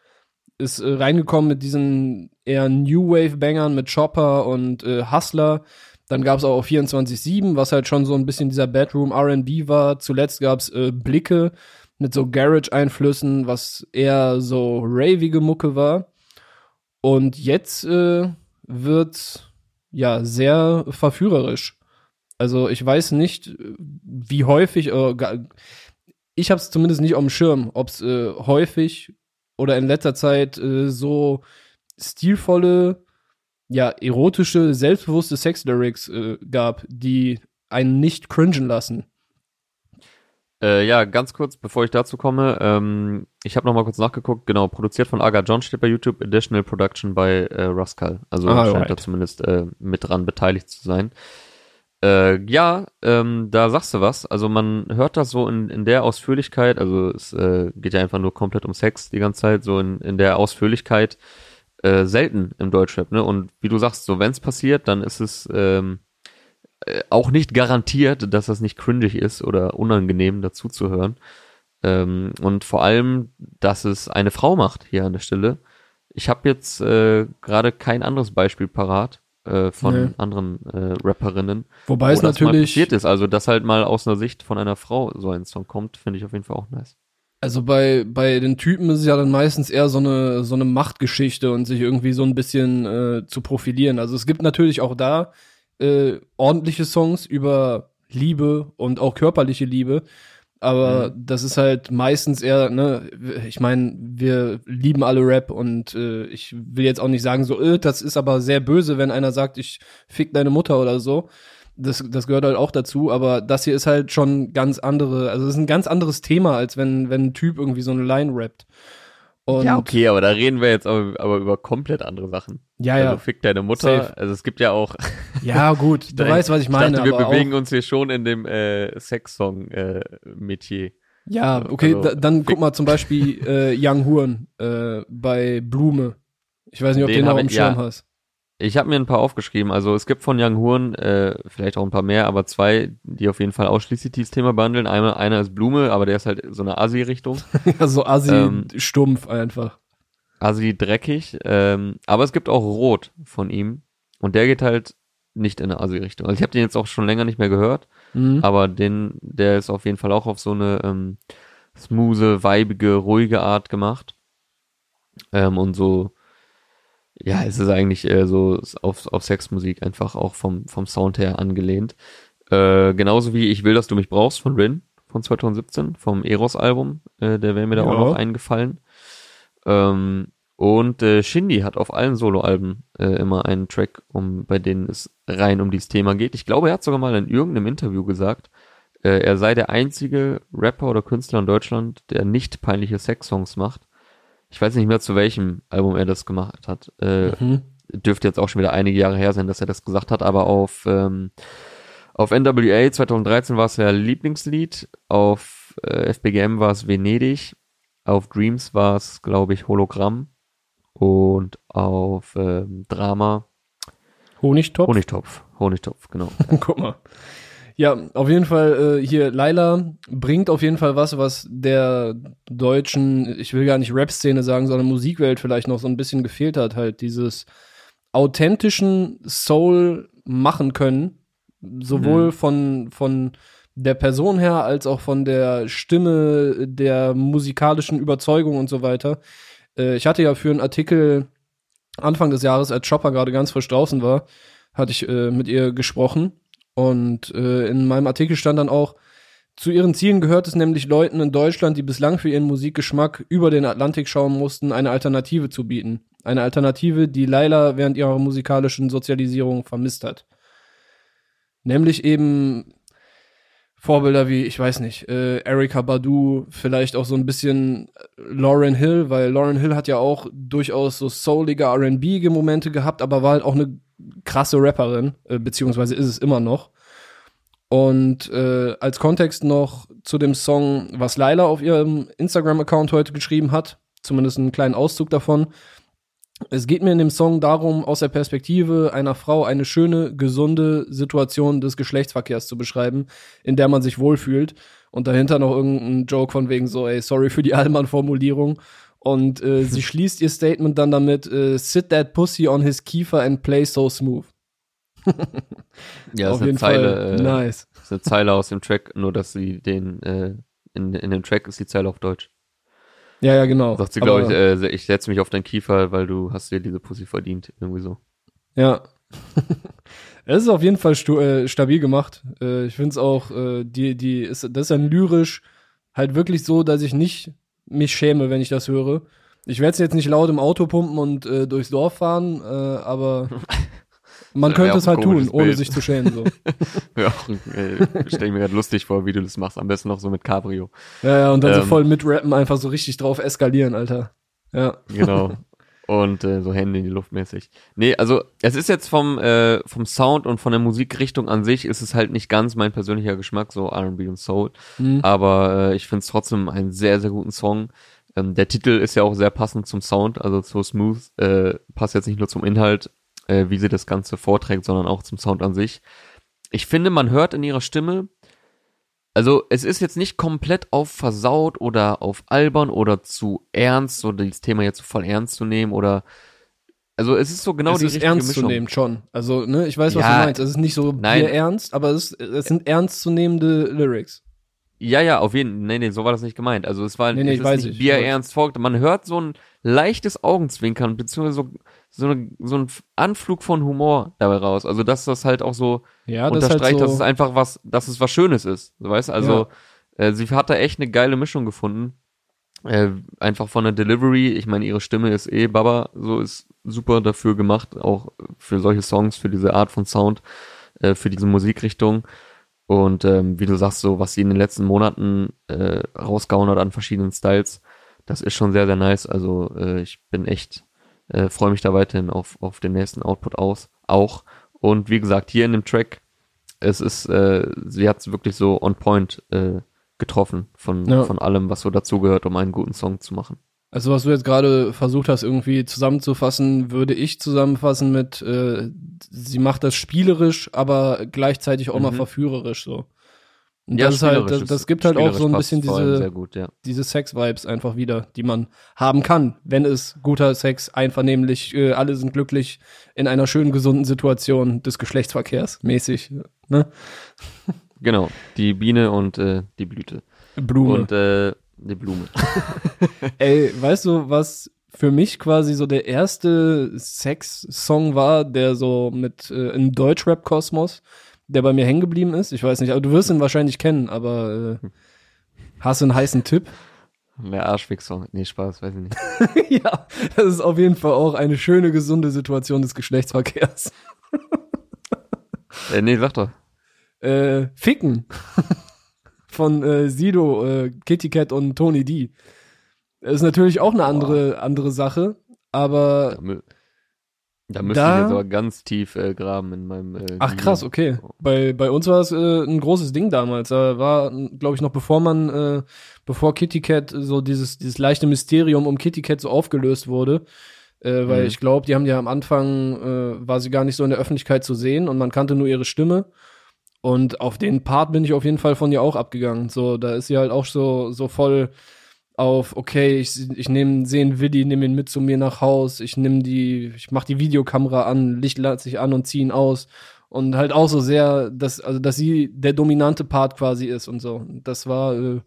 Speaker 2: Ist äh, reingekommen mit diesen eher New Wave-Bangern mit Chopper und äh, Hustler. Dann gab's auch 24-7, was halt schon so ein bisschen dieser Bedroom R&B war. Zuletzt gab's äh, Blicke mit so Garage-Einflüssen, was eher so ravige Mucke war. Und jetzt äh, wird ja sehr verführerisch. Also ich weiß nicht, äh, wie häufig, äh, ich habe es zumindest nicht auf dem Schirm, ob es äh, häufig oder in letzter Zeit äh, so stilvolle, ja, erotische, selbstbewusste Sex-Lyrics äh, gab, die einen nicht cringen lassen.
Speaker 1: Äh, ja, ganz kurz, bevor ich dazu komme, ähm, ich habe noch mal kurz nachgeguckt, genau, produziert von Aga John steht bei YouTube, Additional Production bei äh, Rascal. Also
Speaker 2: Ah,
Speaker 1: scheint da zumindest äh, mit dran beteiligt zu sein. Äh, ja, ähm, da sagst du was. Also man hört das so in, in der Ausführlichkeit, also es äh, geht ja einfach nur komplett um Sex die ganze Zeit, so in, in der Ausführlichkeit äh, selten im Deutschrap, ne? Und wie du sagst, so wenn es passiert, dann ist es ähm, äh, auch nicht garantiert, dass das nicht cringig ist oder unangenehm dazu zu hören. Ähm, und vor allem, dass es eine Frau macht hier an der Stelle. Ich habe jetzt äh, gerade kein anderes Beispiel parat äh, von
Speaker 2: Nee.
Speaker 1: anderen äh, Rapperinnen,
Speaker 2: Wobei
Speaker 1: wo
Speaker 2: es natürlich,
Speaker 1: passiert ist. Also, dass halt mal aus einer Sicht von einer Frau so ein Song kommt, finde ich auf jeden Fall auch nice.
Speaker 2: Also bei, bei den Typen ist es ja dann meistens eher so eine, so eine Machtgeschichte und sich irgendwie so ein bisschen äh, zu profilieren. Also es gibt natürlich auch da äh, ordentliche Songs über Liebe und auch körperliche Liebe. Aber das ist halt meistens eher, ne, ich meine, wir lieben alle Rap und äh, ich will jetzt auch nicht sagen, so, äh, das ist aber sehr böse, wenn einer sagt, ich fick deine Mutter oder so. Das, das gehört halt auch dazu, aber das hier ist halt schon ganz andere, also es ist ein ganz anderes Thema, als wenn, wenn ein Typ irgendwie so eine Line rappt. Und
Speaker 1: ja, okay, aber da reden wir jetzt aber, aber über komplett andere Sachen.
Speaker 2: ja, ja,
Speaker 1: Also fick deine Mutter.
Speaker 2: Safe.
Speaker 1: Also es gibt ja auch.
Speaker 2: ja, gut, du
Speaker 1: dachte-
Speaker 2: weißt, was ich meine.
Speaker 1: dachte, wir bewegen uns hier schon in dem äh, Sex-Song-Metier.
Speaker 2: Ja, okay,
Speaker 1: Also,
Speaker 2: da, dann
Speaker 1: fick-
Speaker 2: guck mal zum Beispiel äh, Young Huren äh, bei Blume. Ich weiß nicht, ob
Speaker 1: Den
Speaker 2: du den noch im
Speaker 1: ich-
Speaker 2: Schirm
Speaker 1: ja.
Speaker 2: hast.
Speaker 1: Ich habe mir ein paar aufgeschrieben. Also es gibt von Young Horn äh, vielleicht auch ein paar mehr, aber zwei, die auf jeden Fall ausschließlich dieses Thema behandeln. Einmal, einer ist Blume, aber der ist halt so eine Asi-Richtung. [laughs]
Speaker 2: ja, so assi
Speaker 1: Ähm,
Speaker 2: stumpf einfach.
Speaker 1: Asi dreckig. Ähm, aber es gibt auch Rot von ihm. Und der geht halt nicht in eine Asi-Richtung. Also ich habe den jetzt auch schon länger nicht mehr gehört,
Speaker 2: Mhm.
Speaker 1: aber den, der ist auf jeden Fall auch auf so eine ähm, smooth, weibige, ruhige Art gemacht. Ähm, und so, ja, es ist eigentlich äh, so auf, auf Sexmusik einfach auch vom, vom Sound her angelehnt. Äh, genauso wie Ich will, dass du mich brauchst von Rin von 2017, vom Eros-Album, äh, der wäre mir da auch
Speaker 2: Ja.
Speaker 1: noch eingefallen. Ähm, und äh, Shindy hat auf allen Soloalben äh, immer einen Track, um bei denen es rein um dieses Thema geht. Ich glaube, er hat sogar mal in irgendeinem Interview gesagt, äh, er sei der einzige Rapper oder Künstler in Deutschland, der nicht peinliche Sexsongs macht. Ich weiß nicht mehr, zu welchem Album er das gemacht hat. Äh,
Speaker 2: Mhm.
Speaker 1: dürfte jetzt auch schon wieder einige Jahre her sein, dass er das gesagt hat, aber auf, ähm, auf NWA 2013 war es ja Lieblingslied, auf äh, FBGM war es Venedig, auf Dreams war es, glaube ich, Hologramm und auf ähm, Drama
Speaker 2: Honigtopf.
Speaker 1: Honigtopf. Honigtopf, genau. [laughs]
Speaker 2: Guck mal. Ja, auf jeden Fall äh, hier Laila bringt auf jeden Fall was, was der deutschen, ich will gar nicht Rap-Szene sagen, sondern Musikwelt vielleicht noch so ein bisschen gefehlt hat, halt dieses authentischen Soul machen können, sowohl
Speaker 1: Mhm.
Speaker 2: von von der Person her als auch von der Stimme, der musikalischen Überzeugung und so weiter. Äh, ich hatte ja für einen Artikel Anfang des Jahres, als Chopper gerade ganz frisch draußen war, hatte ich äh, mit ihr gesprochen und äh, in meinem Artikel stand dann auch, zu ihren Zielen gehört es nämlich Leuten in Deutschland, die bislang für ihren Musikgeschmack über den Atlantik schauen mussten, eine Alternative zu bieten. Eine Alternative, die Laila während ihrer musikalischen Sozialisierung vermisst hat. Nämlich eben Vorbilder wie, ich weiß nicht, äh, Erika Badu, vielleicht auch so ein bisschen äh, Lauren Hill, weil Lauren Hill hat ja auch durchaus so soulige R&B-Momente gehabt, aber war halt auch eine krasse Rapperin, äh, beziehungsweise ist es immer noch. Und äh, als Kontext noch zu dem Song, was Laila auf ihrem Instagram-Account heute geschrieben hat, zumindest einen kleinen Auszug davon. Es geht mir in dem Song darum, aus der Perspektive einer Frau eine schöne, gesunde Situation des Geschlechtsverkehrs zu beschreiben, in der man sich wohlfühlt. Und dahinter noch irgendein Joke von wegen so, ey, sorry für die Allmann-Formulierung. Und äh, [laughs] sie schließt ihr Statement dann damit, äh, sit that pussy on his Kiefer and play so smooth.
Speaker 1: Ja,
Speaker 2: Auf
Speaker 1: ist eine
Speaker 2: jeden
Speaker 1: Zeile,
Speaker 2: Fall
Speaker 1: äh,
Speaker 2: nice.
Speaker 1: ist eine Zeile aus dem Track, nur dass sie den, äh, in, in dem Track ist die Zeile auf Deutsch.
Speaker 2: Ja, ja, genau.
Speaker 1: Sagt sie, glaube ich, äh, ich setze mich auf deinen Kiefer, weil du hast dir diese Pussy verdient. Irgendwie so.
Speaker 2: Ja. [laughs] es ist auf jeden Fall äh, stabil gemacht. Äh, ich finde es auch, äh, die, die ist, das ist dann lyrisch halt wirklich so, dass ich nicht mich schäme, wenn ich das höre. Ich werde es jetzt nicht laut im Auto pumpen und äh, durchs Dorf fahren, äh, aber [laughs] man könnte es halt tun, ohne
Speaker 1: Bild.
Speaker 2: sich zu schämen. So. [laughs]
Speaker 1: Ja, äh, stell ich mir gerade lustig vor, wie du das machst. Am besten noch so mit Cabrio.
Speaker 2: ja, ja, und dann so
Speaker 1: Ähm.
Speaker 2: voll mitrappen, einfach so richtig drauf eskalieren, Alter. Ja.
Speaker 1: Genau. [laughs] Und äh, so Hände in die Luft mäßig. Nee, also es ist jetzt vom, äh, vom Sound und von der Musikrichtung an sich ist es halt nicht ganz mein persönlicher Geschmack, so R&B und Soul.
Speaker 2: Hm.
Speaker 1: Aber äh, ich finde es trotzdem einen sehr, sehr guten Song. Ähm, der Titel ist ja auch sehr passend zum Sound, also so smooth. Äh, passt jetzt nicht nur zum Inhalt, äh, wie sie das Ganze vorträgt, sondern auch zum Sound an sich. Ich finde, man hört in ihrer Stimme, also es ist jetzt nicht komplett auf versaut oder auf albern oder zu ernst, so dieses Thema jetzt so voll ernst zu nehmen oder also es ist so genau
Speaker 2: es
Speaker 1: die
Speaker 2: ist
Speaker 1: richtige
Speaker 2: ernst
Speaker 1: Mischung.
Speaker 2: zu nehmen, schon. Also, ne, ich weiß, was
Speaker 1: Ja,
Speaker 2: du meinst. Es ist nicht so
Speaker 1: nein.
Speaker 2: Bier ernst, aber es, ist, es sind ernstzunehmende Lyrics.
Speaker 1: Ja, ja, auf jeden Fall. Nee, nee, so war das nicht gemeint. Also es war
Speaker 2: Nee, nee,
Speaker 1: es
Speaker 2: ich
Speaker 1: ist
Speaker 2: weiß
Speaker 1: nicht
Speaker 2: ich.
Speaker 1: Bier
Speaker 2: Ich
Speaker 1: ernst folgt. Man hört so ein leichtes Augenzwinkern, beziehungsweise so, so, eine, so ein Anflug von Humor dabei raus. Also dass das halt auch so
Speaker 2: Ja, das
Speaker 1: unterstreicht,
Speaker 2: halt so,
Speaker 1: dass es einfach was, dass es was Schönes ist. So, weißt du? Also äh, sie hat da echt eine geile Mischung gefunden. Äh, einfach von der Delivery, ich meine, ihre Stimme ist eh Baba, so ist super dafür gemacht, auch für solche Songs, für diese Art von Sound, äh, für diese Musikrichtung. Und ähm, wie du sagst, so was sie in den letzten Monaten äh, rausgehauen hat an verschiedenen Styles, das ist schon sehr, sehr nice. Also äh, ich bin echt, äh, freue mich da weiterhin auf, auf den nächsten Output aus, auch. Und wie gesagt, hier in dem Track, es ist, äh, sie hat es wirklich so on point äh, getroffen von,
Speaker 2: Ja.
Speaker 1: von allem, was so dazugehört, um einen guten Song zu machen.
Speaker 2: Also was du jetzt gerade versucht hast, irgendwie zusammenzufassen, würde ich zusammenfassen mit, äh, sie macht das spielerisch, aber gleichzeitig auch mal
Speaker 1: Mhm.
Speaker 2: verführerisch so. Und
Speaker 1: Ja,
Speaker 2: das ist halt, das, das gibt halt auch so ein bisschen diese,
Speaker 1: Sehr gut, ja.
Speaker 2: diese Sex-Vibes einfach wieder, die man haben kann, wenn es guter Sex, einvernehmlich, äh, alle sind glücklich in einer schönen, gesunden Situation des Geschlechtsverkehrs mäßig, ne? [laughs]
Speaker 1: Genau, die Biene und äh, die Blüte.
Speaker 2: Blume.
Speaker 1: Und äh, die Blume. [laughs]
Speaker 2: Ey, weißt du, was für mich quasi so der erste Sex-Song war, der so mit äh, im Deutschrap-Kosmos, der bei mir hängen geblieben ist? Ich weiß nicht, aber du wirst ihn wahrscheinlich kennen, aber äh, hast du einen heißen Tipp?
Speaker 1: Der Arschfix-Song. Nee, Spaß, weiß ich nicht. [laughs]
Speaker 2: ja, das ist auf jeden Fall auch eine schöne, gesunde Situation des Geschlechtsverkehrs.
Speaker 1: Äh, nee, sag doch.
Speaker 2: Äh, Ficken von äh, Sido, äh, Kitty Cat und Tony D. Das ist natürlich auch eine andere, andere Sache, aber
Speaker 1: Da, mü da müsste
Speaker 2: Da-
Speaker 1: ich jetzt aber ganz tief äh, graben in meinem äh,
Speaker 2: Ach krass, okay. Bei, bei uns war es äh, ein großes Ding damals. Da war, glaube ich, noch bevor man, äh, bevor Kitty Cat so dieses, dieses leichte Mysterium um Kitty Cat so aufgelöst wurde. Äh, weil
Speaker 1: Mhm.
Speaker 2: ich glaube, die haben ja am Anfang, äh, war sie gar nicht so in der Öffentlichkeit zu sehen und man kannte nur ihre Stimme. Und auf den Part bin ich auf jeden Fall von ihr auch abgegangen. So, da ist sie halt auch so, so voll auf, okay, ich, ich nehme, sehe einen Willi, nehme ihn mit zu mir nach Haus, ich nehme die, ich mach die Videokamera an, Licht lasse ich an und ziehe ihn aus. Und halt auch so sehr, dass, also, dass sie der dominante Part quasi ist und so. Das war, äh,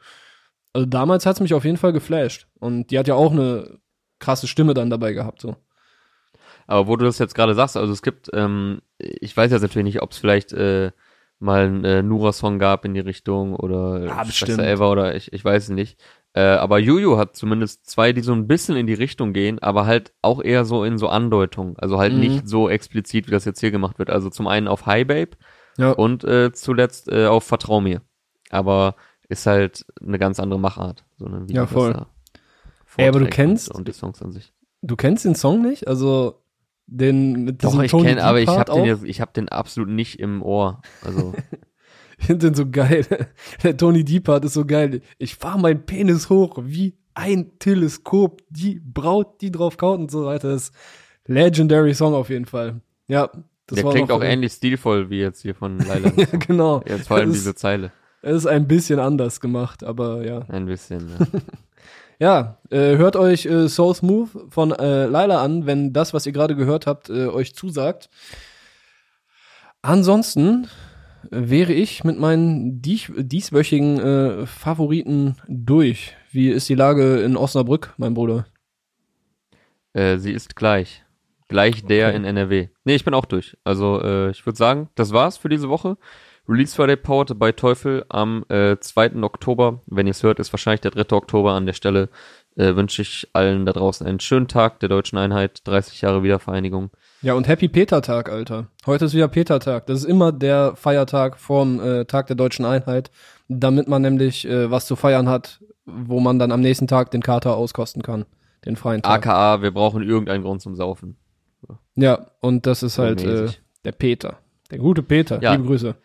Speaker 2: also damals hat's mich auf jeden Fall geflasht. Und die hat ja auch eine krasse Stimme dann dabei gehabt, so.
Speaker 1: Aber wo du das jetzt gerade sagst, also es gibt, ähm, ich weiß jetzt natürlich nicht, ob es vielleicht äh, mal einen äh, Nura-Song gab in die Richtung oder
Speaker 2: bestimmt.
Speaker 1: Schwester Eva oder ich, ich weiß es nicht. Äh, aber Juju hat zumindest zwei, die so ein bisschen in die Richtung gehen, aber halt auch eher so in so Andeutungen. Also halt
Speaker 2: Mhm.
Speaker 1: nicht so explizit, wie das jetzt hier gemacht wird. Also zum einen auf Hi Babe
Speaker 2: Ja.
Speaker 1: und äh, zuletzt äh, auf Vertrau mir. Aber ist halt eine ganz andere Machart. So, ne, wie
Speaker 2: Ja, voll. Ey, aber du kennst-
Speaker 1: Und, die Songs an sich.
Speaker 2: Du kennst den Song nicht? Also, den mit
Speaker 1: Doch, ich kenne, aber ich habe den,
Speaker 2: auch?
Speaker 1: jetzt- ich hab den absolut nicht im Ohr. Also, [laughs] [laughs]
Speaker 2: Den so geil. [laughs] Der Tony D-Part ist so geil. Ich fahr meinen Penis hoch wie ein Teleskop. Die Braut, die drauf kaut und so weiter. Das ist Legendary Song auf jeden Fall. Ja. Das
Speaker 1: der
Speaker 2: war
Speaker 1: klingt auch ähnlich stilvoll wie jetzt hier von Leila. [laughs]
Speaker 2: ja, genau.
Speaker 1: Jetzt vor allem
Speaker 2: Es
Speaker 1: diese
Speaker 2: ist,
Speaker 1: Zeile.
Speaker 2: es ist ein bisschen anders gemacht, aber ja.
Speaker 1: Ein bisschen. Ja.
Speaker 2: Ja, äh, hört euch äh, So Smooth von äh, Laila an, wenn das, was ihr gerade gehört habt, äh, euch zusagt. Ansonsten wäre ich mit meinen dies dieswöchigen äh, Favoriten durch. Wie ist die Lage in Osnabrück, mein Bruder?
Speaker 1: Äh, sie ist gleich. Gleich der
Speaker 2: Okay.
Speaker 1: in NRW. Nee, ich bin auch durch. Also, äh, ich würde sagen, das war's für diese Woche. Release Friday Powered bei Teufel am äh, 2. Oktober. Wenn ihr es hört, ist wahrscheinlich der 3. Oktober an der Stelle. Äh, wünsche ich allen da draußen einen schönen Tag der Deutschen Einheit. 30 Jahre Wiedervereinigung.
Speaker 2: Ja, und Happy Peter-Tag, Alter. Heute ist wieder Peter-Tag. Das ist immer der Feiertag vorm äh, Tag der Deutschen Einheit, damit man nämlich äh, was zu feiern hat, wo man dann am nächsten Tag den Kater auskosten kann. Den freien Tag.
Speaker 1: AKA, wir brauchen irgendeinen Grund zum Saufen.
Speaker 2: Ja, und das ist halt äh, der Peter. Der gute Peter.
Speaker 1: Ja.
Speaker 2: Liebe Grüße.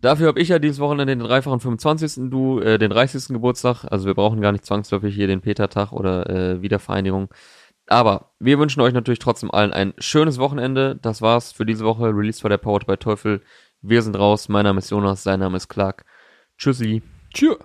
Speaker 1: Dafür habe ich ja dieses Wochenende den dreifachen 25. Du äh, den 30. Geburtstag. Also wir brauchen gar nicht zwangsläufig hier den Petertag oder äh, Wiedervereinigung. Aber wir wünschen euch natürlich trotzdem allen ein schönes Wochenende. Das war's für diese Woche. Release war der Powered bei Teufel. Wir sind raus. Mein Name ist Jonas, sein Name ist Clark. Tschüssi.
Speaker 2: Tschüss.